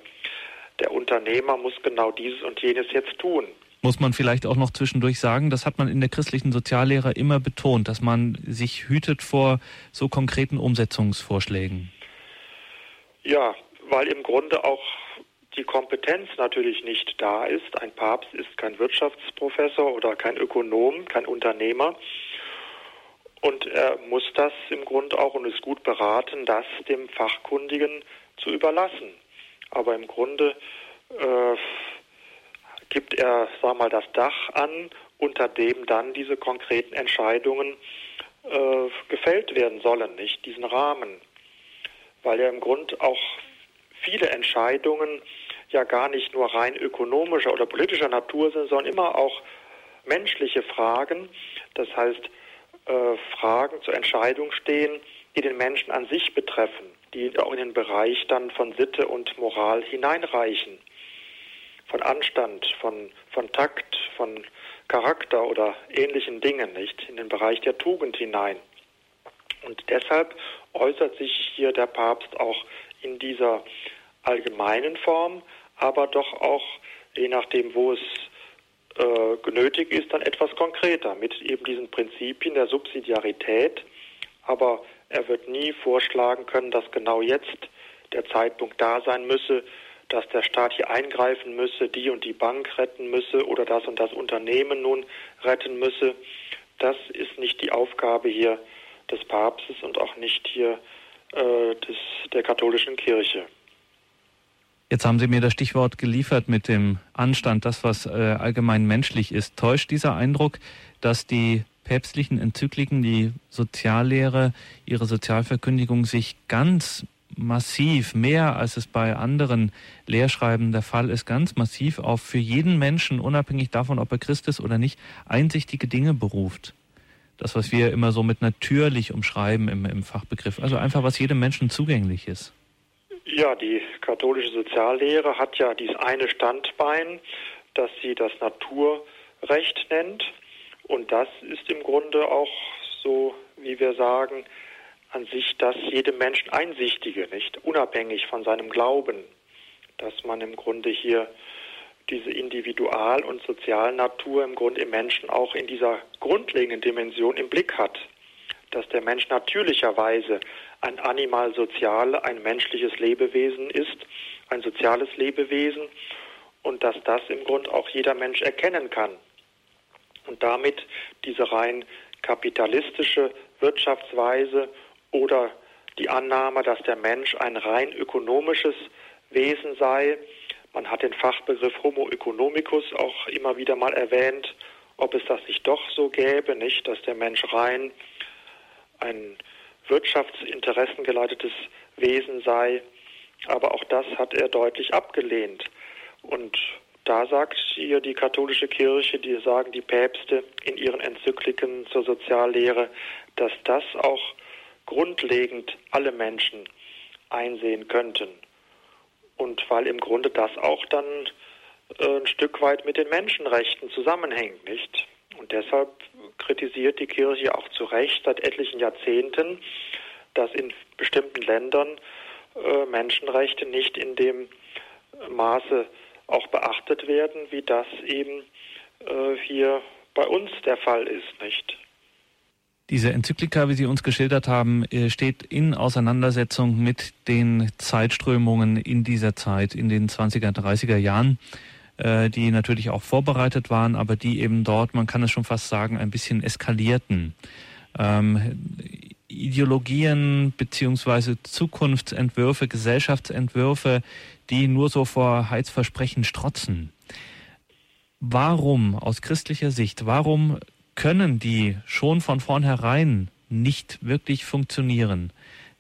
S2: der Unternehmer muss genau dieses und jenes jetzt tun.
S1: Muss man vielleicht auch noch zwischendurch sagen, das hat man in der christlichen Soziallehre immer betont, dass man sich hütet vor so konkreten Umsetzungsvorschlägen.
S2: Ja, weil im Grunde auch die Kompetenz natürlich nicht da ist. Ein Papst ist kein Wirtschaftsprofessor oder kein Ökonom, kein Unternehmer. Und er muss das im Grunde auch und ist gut beraten, das dem Fachkundigen zu überlassen. Aber im Grunde äh, gibt er, sag mal, das Dach an, unter dem dann diese konkreten Entscheidungen äh, gefällt werden sollen, nicht diesen Rahmen. Weil ja im Grunde auch viele Entscheidungen ja gar nicht nur rein ökonomischer oder politischer Natur sind, sondern immer auch menschliche Fragen. Das heißt, äh, Fragen zur Entscheidung stehen, die den Menschen an sich betreffen, die auch in den Bereich dann von Sitte und Moral hineinreichen, von Anstand, von, von Takt, von Charakter oder ähnlichen Dingen, nicht in den Bereich der Tugend hinein. Und deshalb äußert sich hier der Papst auch in dieser allgemeinen Form, aber doch auch, je nachdem, wo es äh, nötig ist, dann etwas konkreter mit eben diesen Prinzipien der Subsidiarität. Aber er wird nie vorschlagen können, dass genau jetzt der Zeitpunkt da sein müsse, dass der Staat hier eingreifen müsse, die und die Bank retten müsse oder das und das Unternehmen nun retten müsse. Das ist nicht die Aufgabe hier des Papstes und auch nicht hier äh, des, der katholischen Kirche.
S1: Jetzt haben Sie mir das Stichwort geliefert mit dem Anstand, das, was äh, allgemein menschlich ist. Täuscht dieser Eindruck, dass die päpstlichen Enzykliken, die Soziallehre, ihre Sozialverkündigung sich ganz massiv, mehr als es bei anderen Lehrschreiben der Fall ist, ganz massiv auf für jeden Menschen, unabhängig davon, ob er Christ ist oder nicht, einsichtige Dinge beruft. Das, was wir immer so mit natürlich umschreiben im, im Fachbegriff. Also einfach, was jedem Menschen zugänglich ist.
S2: Ja, die katholische Soziallehre hat ja dieses eine Standbein, das sie das Naturrecht nennt. Und das ist im Grunde auch so, wie wir sagen, an sich das jedem Menschen Einsichtige, nicht unabhängig von seinem Glauben, dass man im Grunde hier diese Individual- und Sozialnatur im Grunde im Menschen auch in dieser grundlegenden Dimension im Blick hat, dass der Mensch natürlicherweise ein Animal soziale, ein menschliches Lebewesen ist, ein soziales Lebewesen und dass das im Grunde auch jeder Mensch erkennen kann. Und damit diese rein kapitalistische Wirtschaftsweise oder die Annahme, dass der Mensch ein rein ökonomisches Wesen sei. Man hat den Fachbegriff Homo economicus auch immer wieder mal erwähnt, ob es das nicht doch so gäbe, nicht, dass der Mensch rein ein wirtschaftsinteressengeleitetes Wesen sei. Aber auch das hat er deutlich abgelehnt. Und da sagt hier die katholische Kirche, die sagen die Päpste in ihren Enzykliken zur Soziallehre, dass das auch grundlegend alle Menschen einsehen könnten. Und weil im Grunde das auch dann äh, ein Stück weit mit den Menschenrechten zusammenhängt, nicht? Und deshalb kritisiert die Kirche auch zu Recht seit etlichen Jahrzehnten, dass in bestimmten Ländern äh, Menschenrechte nicht in dem Maße auch beachtet werden, wie das eben äh, hier bei uns der Fall ist, nicht?
S1: Diese Enzyklika, wie Sie uns geschildert haben, äh, steht in Auseinandersetzung mit den Zeitströmungen in dieser Zeit, in den 20er, 30er Jahren. Äh, die natürlich auch vorbereitet waren, aber die eben dort, man kann es schon fast sagen, ein bisschen eskalierten. Ähm, Ideologien beziehungsweise Zukunftsentwürfe, Gesellschaftsentwürfe, die nur so vor Heizversprechen strotzen. Warum aus christlicher Sicht, warum können die schon von vornherein nicht wirklich funktionieren?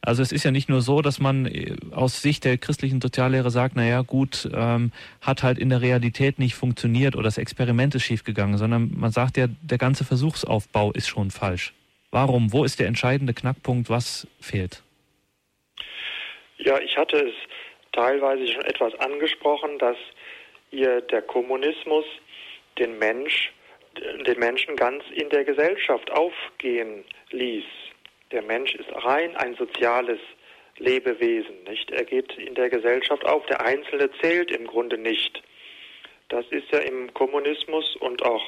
S1: Also es ist ja nicht nur so, dass man äh, aus Sicht der christlichen Soziallehre sagt, naja gut, ähm, hat halt in der Realität nicht funktioniert oder das Experiment ist schiefgegangen, sondern man sagt ja, der ganze Versuchsaufbau ist schon falsch. Warum? Wo ist der entscheidende Knackpunkt? Was fehlt?
S2: Ja, ich hatte es teilweise schon etwas angesprochen, dass hier der Kommunismus den Mensch, den Menschen ganz in der Gesellschaft aufgehen ließ Der Mensch ist rein ein soziales Lebewesen, nicht? Er geht in der Gesellschaft auf, der Einzelne zählt im Grunde nicht. Das ist ja im Kommunismus und auch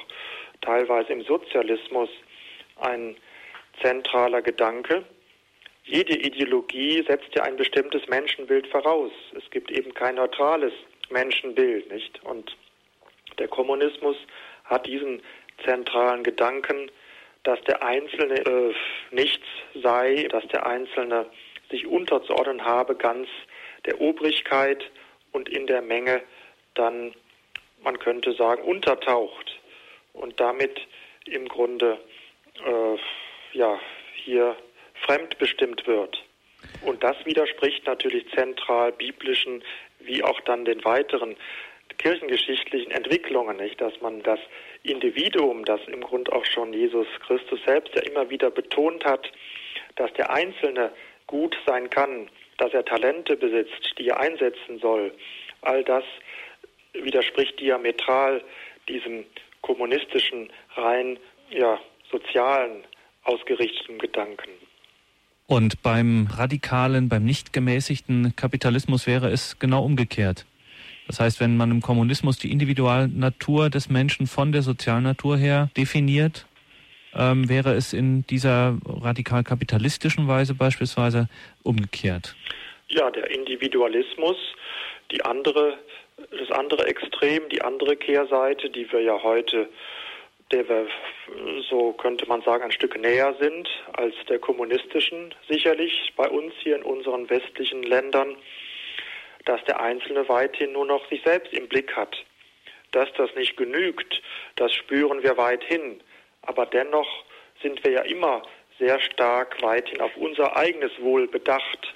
S2: teilweise im Sozialismus ein zentraler Gedanke. Jede Ideologie setzt ja ein bestimmtes Menschenbild voraus. Es gibt eben kein neutrales Menschenbild, nicht? Und der Kommunismus hat diesen zentralen Gedanken, dass der Einzelne äh, nichts sei, dass der Einzelne sich unterzuordnen habe, ganz der Obrigkeit und in der Menge dann, man könnte sagen, untertaucht und damit im Grunde äh, ja hier fremdbestimmt wird. Und das widerspricht natürlich zentral biblischen wie auch dann den weiteren kirchengeschichtlichen Entwicklungen, nicht, dass man das Individuum, das im Grunde auch schon Jesus Christus selbst ja immer wieder betont hat, dass der Einzelne gut sein kann, dass er Talente besitzt, die er einsetzen soll, all das widerspricht diametral diesem kommunistischen, rein ja, sozialen ausgerichteten Gedanken.
S1: Und beim radikalen, beim nicht gemäßigten Kapitalismus wäre es genau umgekehrt. Das heißt, wenn man im Kommunismus die Individualnatur des Menschen von der Sozialnatur her definiert, ähm, wäre es in dieser radikal kapitalistischen Weise beispielsweise umgekehrt.
S2: Ja, der Individualismus, die andere, das andere Extrem, die andere Kehrseite, die wir ja heute der wir, so könnte man sagen, ein Stück näher sind als der kommunistischen sicherlich bei uns hier in unseren westlichen Ländern, dass der Einzelne weithin nur noch sich selbst im Blick hat. Dass das nicht genügt, das spüren wir weithin. Aber dennoch sind wir ja immer sehr stark weithin auf unser eigenes Wohl bedacht.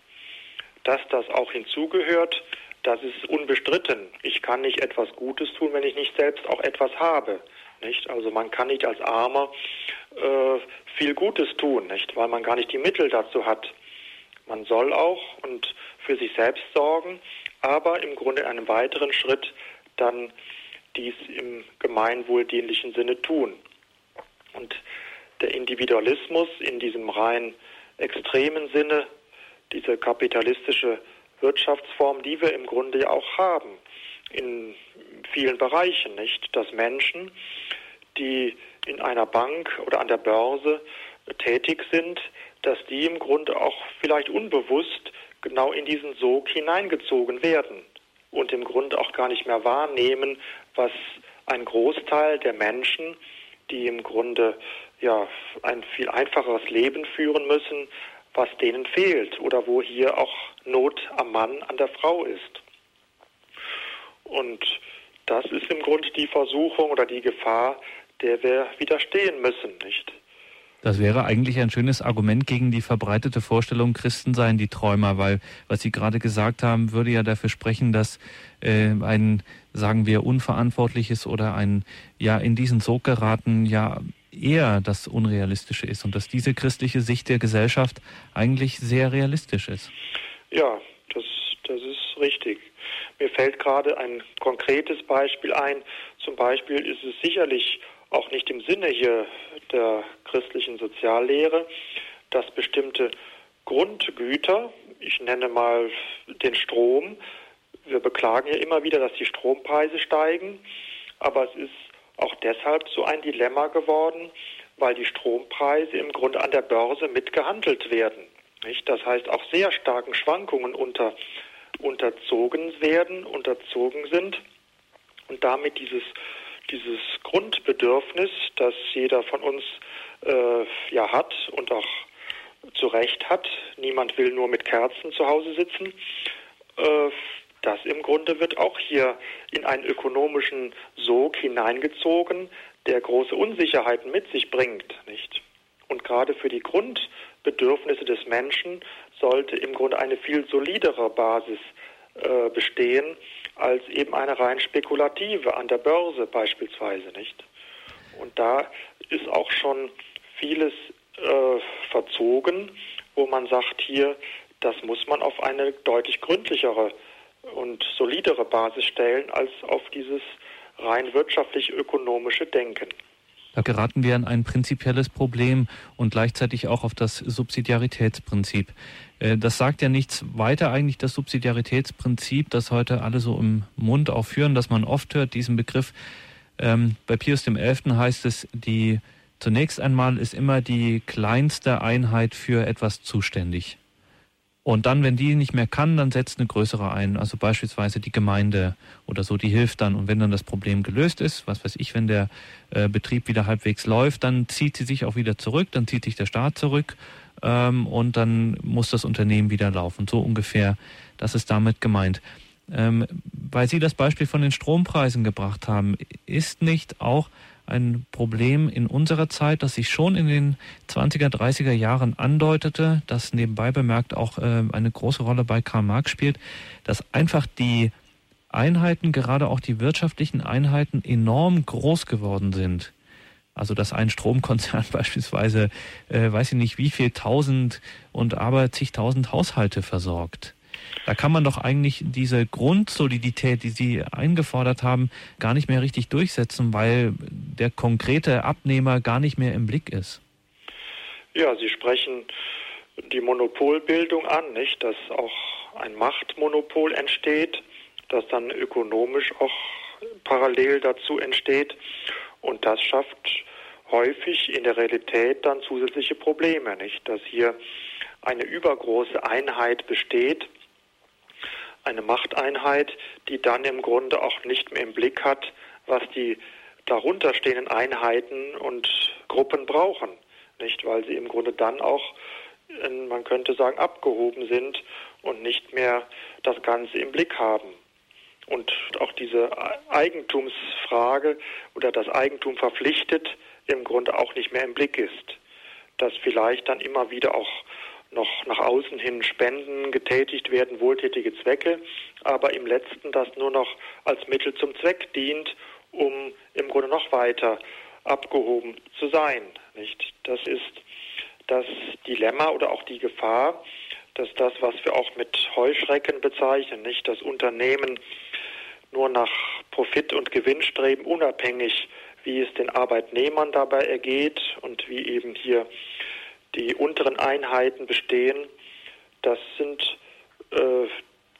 S2: Dass das auch hinzugehört, das ist unbestritten. Ich kann nicht etwas Gutes tun, wenn ich nicht selbst auch etwas habe. Nicht? Also man kann nicht als Armer äh, viel Gutes tun, nicht? weil man gar nicht die Mittel dazu hat. Man soll auch und für sich selbst sorgen, aber im Grunde in einem weiteren Schritt dann dies im gemeinwohldienlichen Sinne tun. Und der Individualismus in diesem rein extremen Sinne, diese kapitalistische Wirtschaftsform, die wir im Grunde ja auch haben, in vielen Bereichen, nicht? Dass Menschen, die in einer Bank oder an der Börse tätig sind, dass die im Grunde auch vielleicht unbewusst genau in diesen Sog hineingezogen werden und im Grunde auch gar nicht mehr wahrnehmen, was ein Großteil der Menschen, die im Grunde ja ein viel einfacheres Leben führen müssen, was denen fehlt oder wo hier auch Not am Mann, an der Frau ist. Und das ist im Grunde die Versuchung oder die Gefahr, der wir widerstehen müssen, nicht?
S1: Das wäre eigentlich ein schönes Argument gegen die verbreitete Vorstellung, Christen seien die Träumer, weil was Sie gerade gesagt haben, würde ja dafür sprechen, dass äh, ein, sagen wir, unverantwortliches oder ein ja in diesen Sog geraten ja eher das Unrealistische ist und dass diese christliche Sicht der Gesellschaft eigentlich sehr realistisch ist.
S2: Ja, das, das ist richtig. Mir fällt gerade ein konkretes Beispiel ein. Zum Beispiel ist es sicherlich auch nicht im Sinne hier der christlichen Soziallehre, dass bestimmte Grundgüter, ich nenne mal den Strom, wir beklagen ja immer wieder, dass die Strompreise steigen, aber es ist auch deshalb so ein Dilemma geworden, weil die Strompreise im Grunde an der Börse mitgehandelt werden. Nicht? Das heißt, auch sehr starken Schwankungen unter unterzogen werden, unterzogen sind und damit dieses, dieses Grundbedürfnis, das jeder von uns äh, ja hat und auch zu Recht hat, niemand will nur mit Kerzen zu Hause sitzen, äh, das im Grunde wird auch hier in einen ökonomischen Sog hineingezogen, der große Unsicherheiten mit sich bringt, nicht? Und gerade für die Grundbedürfnisse des Menschen sollte im Grunde eine viel solidere Basis äh, bestehen als eben eine rein spekulative an der Börse beispielsweise nicht. Und da ist auch schon vieles äh, verzogen, wo man sagt hier, das muss man auf eine deutlich gründlichere und solidere Basis stellen als auf dieses rein wirtschaftlich-ökonomische Denken.
S1: Da geraten wir an ein prinzipielles Problem und gleichzeitig auch auf das Subsidiaritätsprinzip. Äh, das sagt ja nichts weiter eigentlich das Subsidiaritätsprinzip, das heute alle so im Mund auch führen, dass man oft hört, diesen Begriff. Ähm, bei Pius XI. heißt es, die zunächst einmal ist immer die kleinste Einheit für etwas zuständig. Und dann, wenn die nicht mehr kann, dann setzt eine größere ein. Also beispielsweise die Gemeinde oder so, die hilft dann. Und wenn dann das Problem gelöst ist, was weiß ich, wenn der äh, Betrieb wieder halbwegs läuft, dann zieht sie sich auch wieder zurück, dann zieht sich der Staat zurück ähm, und dann muss das Unternehmen wieder laufen. So ungefähr, das ist damit gemeint. Ähm, weil Sie das Beispiel von den Strompreisen gebracht haben, ist nicht auch ein Problem in unserer Zeit, das sich schon in den 20er, 30er Jahren andeutete, das nebenbei bemerkt auch äh, eine große Rolle bei Karl Marx spielt, dass einfach die Einheiten, gerade auch die wirtschaftlichen Einheiten, enorm groß geworden sind. Also dass ein Stromkonzern [laughs] beispielsweise, äh, weiß ich nicht, wie viel tausend und aber zigtausend Haushalte versorgt. Da kann man doch eigentlich diese Grundsolidität, die Sie eingefordert haben, gar nicht mehr richtig durchsetzen, weil der konkrete Abnehmer gar nicht mehr im Blick ist.
S2: Ja, Sie sprechen die Monopolbildung an, nicht? Dass auch ein Machtmonopol entsteht, das dann ökonomisch auch parallel dazu entsteht. Und das schafft häufig in der Realität dann zusätzliche Probleme, nicht? Dass hier eine übergroße Einheit besteht, eine Machteinheit, die dann im Grunde auch nicht mehr im Blick hat, was die darunterstehenden Einheiten und Gruppen brauchen, nicht, weil sie im Grunde dann auch, man könnte sagen, abgehoben sind und nicht mehr das Ganze im Blick haben. Und auch diese Eigentumsfrage oder das Eigentum verpflichtet im Grunde auch nicht mehr im Blick ist. Dass vielleicht dann immer wieder auch noch nach außen hin Spenden getätigt werden, wohltätige Zwecke, aber im letzten das nur noch als Mittel zum Zweck dient, um im Grunde noch weiter abgehoben zu sein. Nicht? Das ist das Dilemma oder auch die Gefahr, dass das, was wir auch mit Heuschrecken bezeichnen, nicht das Unternehmen nur nach Profit und Gewinn streben, unabhängig, wie es den Arbeitnehmern dabei ergeht und wie eben hier die unteren Einheiten bestehen. Das sind äh,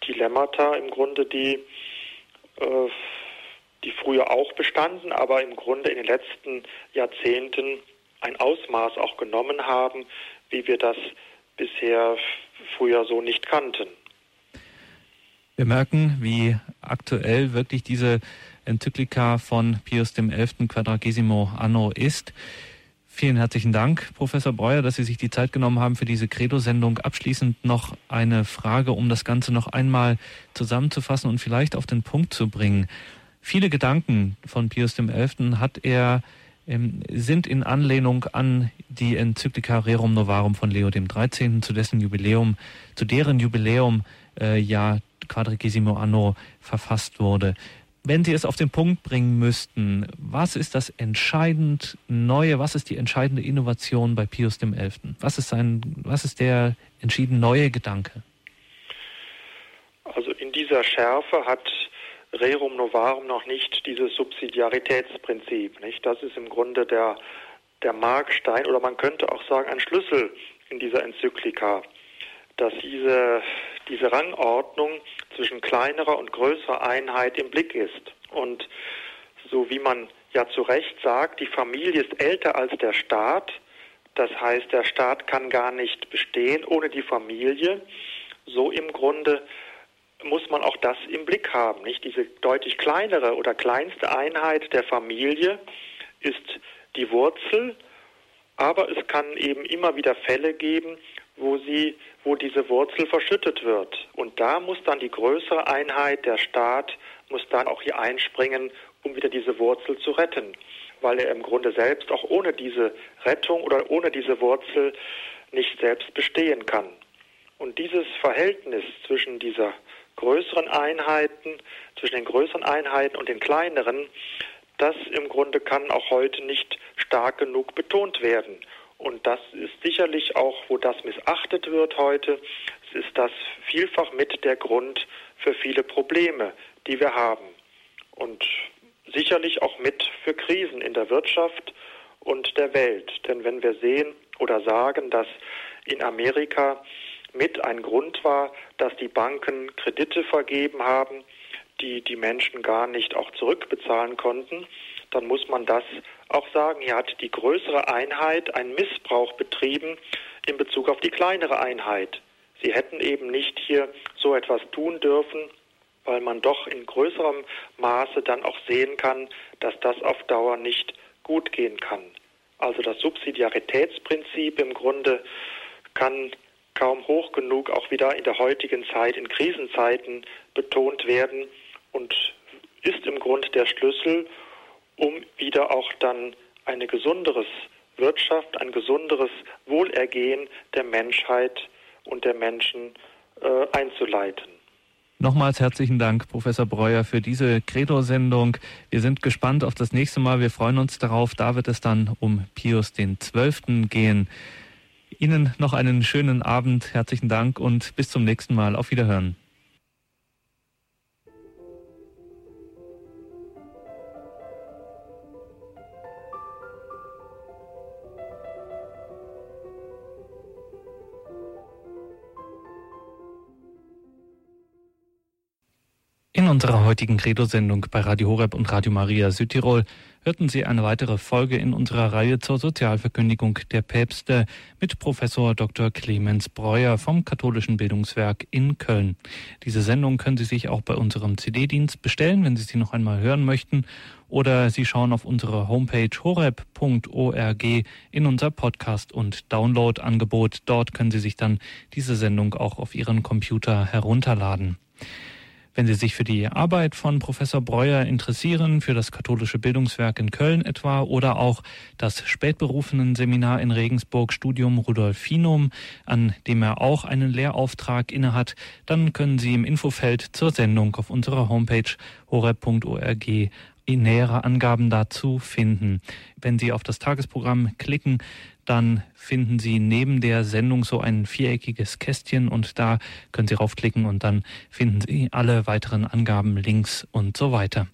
S2: Dilemmata im Grunde, die, äh, die früher auch bestanden, aber im Grunde in den letzten Jahrzehnten ein Ausmaß auch genommen haben, wie wir das bisher früher so nicht kannten.
S1: Wir merken, wie aktuell wirklich diese Enzyklika von Pius XI. Quadragesimo Anno ist. Vielen herzlichen Dank, Professor Breuer, dass Sie sich die Zeit genommen haben für diese Credo-Sendung. Abschließend noch eine Frage, um das Ganze noch einmal zusammenzufassen und vielleicht auf den Punkt zu bringen. Viele Gedanken von Pius XI. hat er ähm, sind in Anlehnung an die Enzyklika Rerum Novarum von Leo XIII., zu dessen Jubiläum, zu deren Jubiläum äh, ja Quadrigesimo Anno verfasst wurde. Wenn Sie es auf den Punkt bringen müssten, was ist das entscheidend Neue, was ist die entscheidende Innovation bei Pius XI.? Was ist, sein, was ist der entschieden neue Gedanke?
S2: Also in dieser Schärfe hat Rerum Novarum noch nicht dieses Subsidiaritätsprinzip. Nicht? Das ist im Grunde der, der Markstein oder man könnte auch sagen ein Schlüssel in dieser Enzyklika, dass diese, diese Rangordnung zwischen kleinerer und größerer Einheit im Blick ist. Und so wie man ja zu Recht sagt, die Familie ist älter als der Staat. Das heißt, der Staat kann gar nicht bestehen ohne die Familie. So im Grunde muss man auch das im Blick haben. Nicht diese deutlich kleinere oder kleinste Einheit der Familie ist die Wurzel, aber es kann eben immer wieder Fälle geben, wo sie, wo diese Wurzel verschüttet wird. Und da muss dann die größere Einheit, der Staat, muss dann auch hier einspringen, um wieder diese Wurzel zu retten, weil er im Grunde selbst auch ohne diese Rettung oder ohne diese Wurzel nicht selbst bestehen kann. Und dieses Verhältnis zwischen dieser größeren Einheiten, zwischen den größeren Einheiten und den kleineren, das im Grunde kann auch heute nicht stark genug betont werden. Und das ist sicherlich auch, wo das missachtet wird heute, ist das vielfach mit der Grund für viele Probleme, die wir haben. Und sicherlich auch mit für Krisen in der Wirtschaft und der Welt. Denn wenn wir sehen oder sagen, dass in Amerika mit ein Grund war, dass die Banken Kredite vergeben haben, die die Menschen gar nicht auch zurückbezahlen konnten, dann muss man das auch sagen. Hier hat die größere Einheit einen Missbrauch betrieben in Bezug auf die kleinere Einheit. Sie hätten eben nicht hier so etwas tun dürfen, weil man doch in größerem Maße dann auch sehen kann, dass das auf Dauer nicht gut gehen kann. Also das Subsidiaritätsprinzip im Grunde kann kaum hoch genug auch wieder in der heutigen Zeit, in Krisenzeiten betont werden und ist im Grunde der Schlüssel, um wieder auch dann eine gesunderes Wirtschaft, ein gesunderes Wohlergehen der Menschheit und der Menschen äh, einzuleiten.
S1: Nochmals herzlichen Dank, Professor Breuer, für diese Credo-Sendung. Wir sind gespannt auf das nächste Mal. Wir freuen uns darauf. Da wird es dann um Pius den Zwölften gehen. Ihnen noch einen schönen Abend. Herzlichen Dank und bis zum nächsten Mal. Auf Wiederhören. Unserer heutigen Credo-Sendung bei Radio Horeb und Radio Maria Südtirol hörten Sie eine weitere Folge in unserer Reihe zur Sozialverkündigung der Päpste mit Professor Dr. Clemens Breuer vom Katholischen Bildungswerk in Köln. Diese Sendung können Sie sich auch bei unserem CD-Dienst bestellen, wenn Sie sie noch einmal hören möchten, oder Sie schauen auf unsere Homepage horeb.org in unser Podcast- und Download-Angebot. Dort können Sie sich dann diese Sendung auch auf Ihren Computer herunterladen. Wenn Sie sich für die Arbeit von Professor Breuer interessieren, für das katholische Bildungswerk in Köln etwa oder auch das Spätberufenen-Seminar in Regensburg Studium Rudolfinum, an dem er auch einen Lehrauftrag innehat, dann können Sie im Infofeld zur Sendung auf unserer Homepage horeb.org nähere Angaben dazu finden. Wenn Sie auf das Tagesprogramm klicken, dann finden Sie neben der Sendung so ein viereckiges Kästchen und da können Sie raufklicken und dann finden Sie alle weiteren Angaben, Links und so weiter.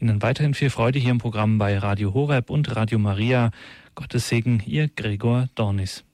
S1: Ihnen weiterhin viel Freude hier im Programm bei Radio Horeb und Radio Maria. Gottes Segen, Ihr Gregor Dornis.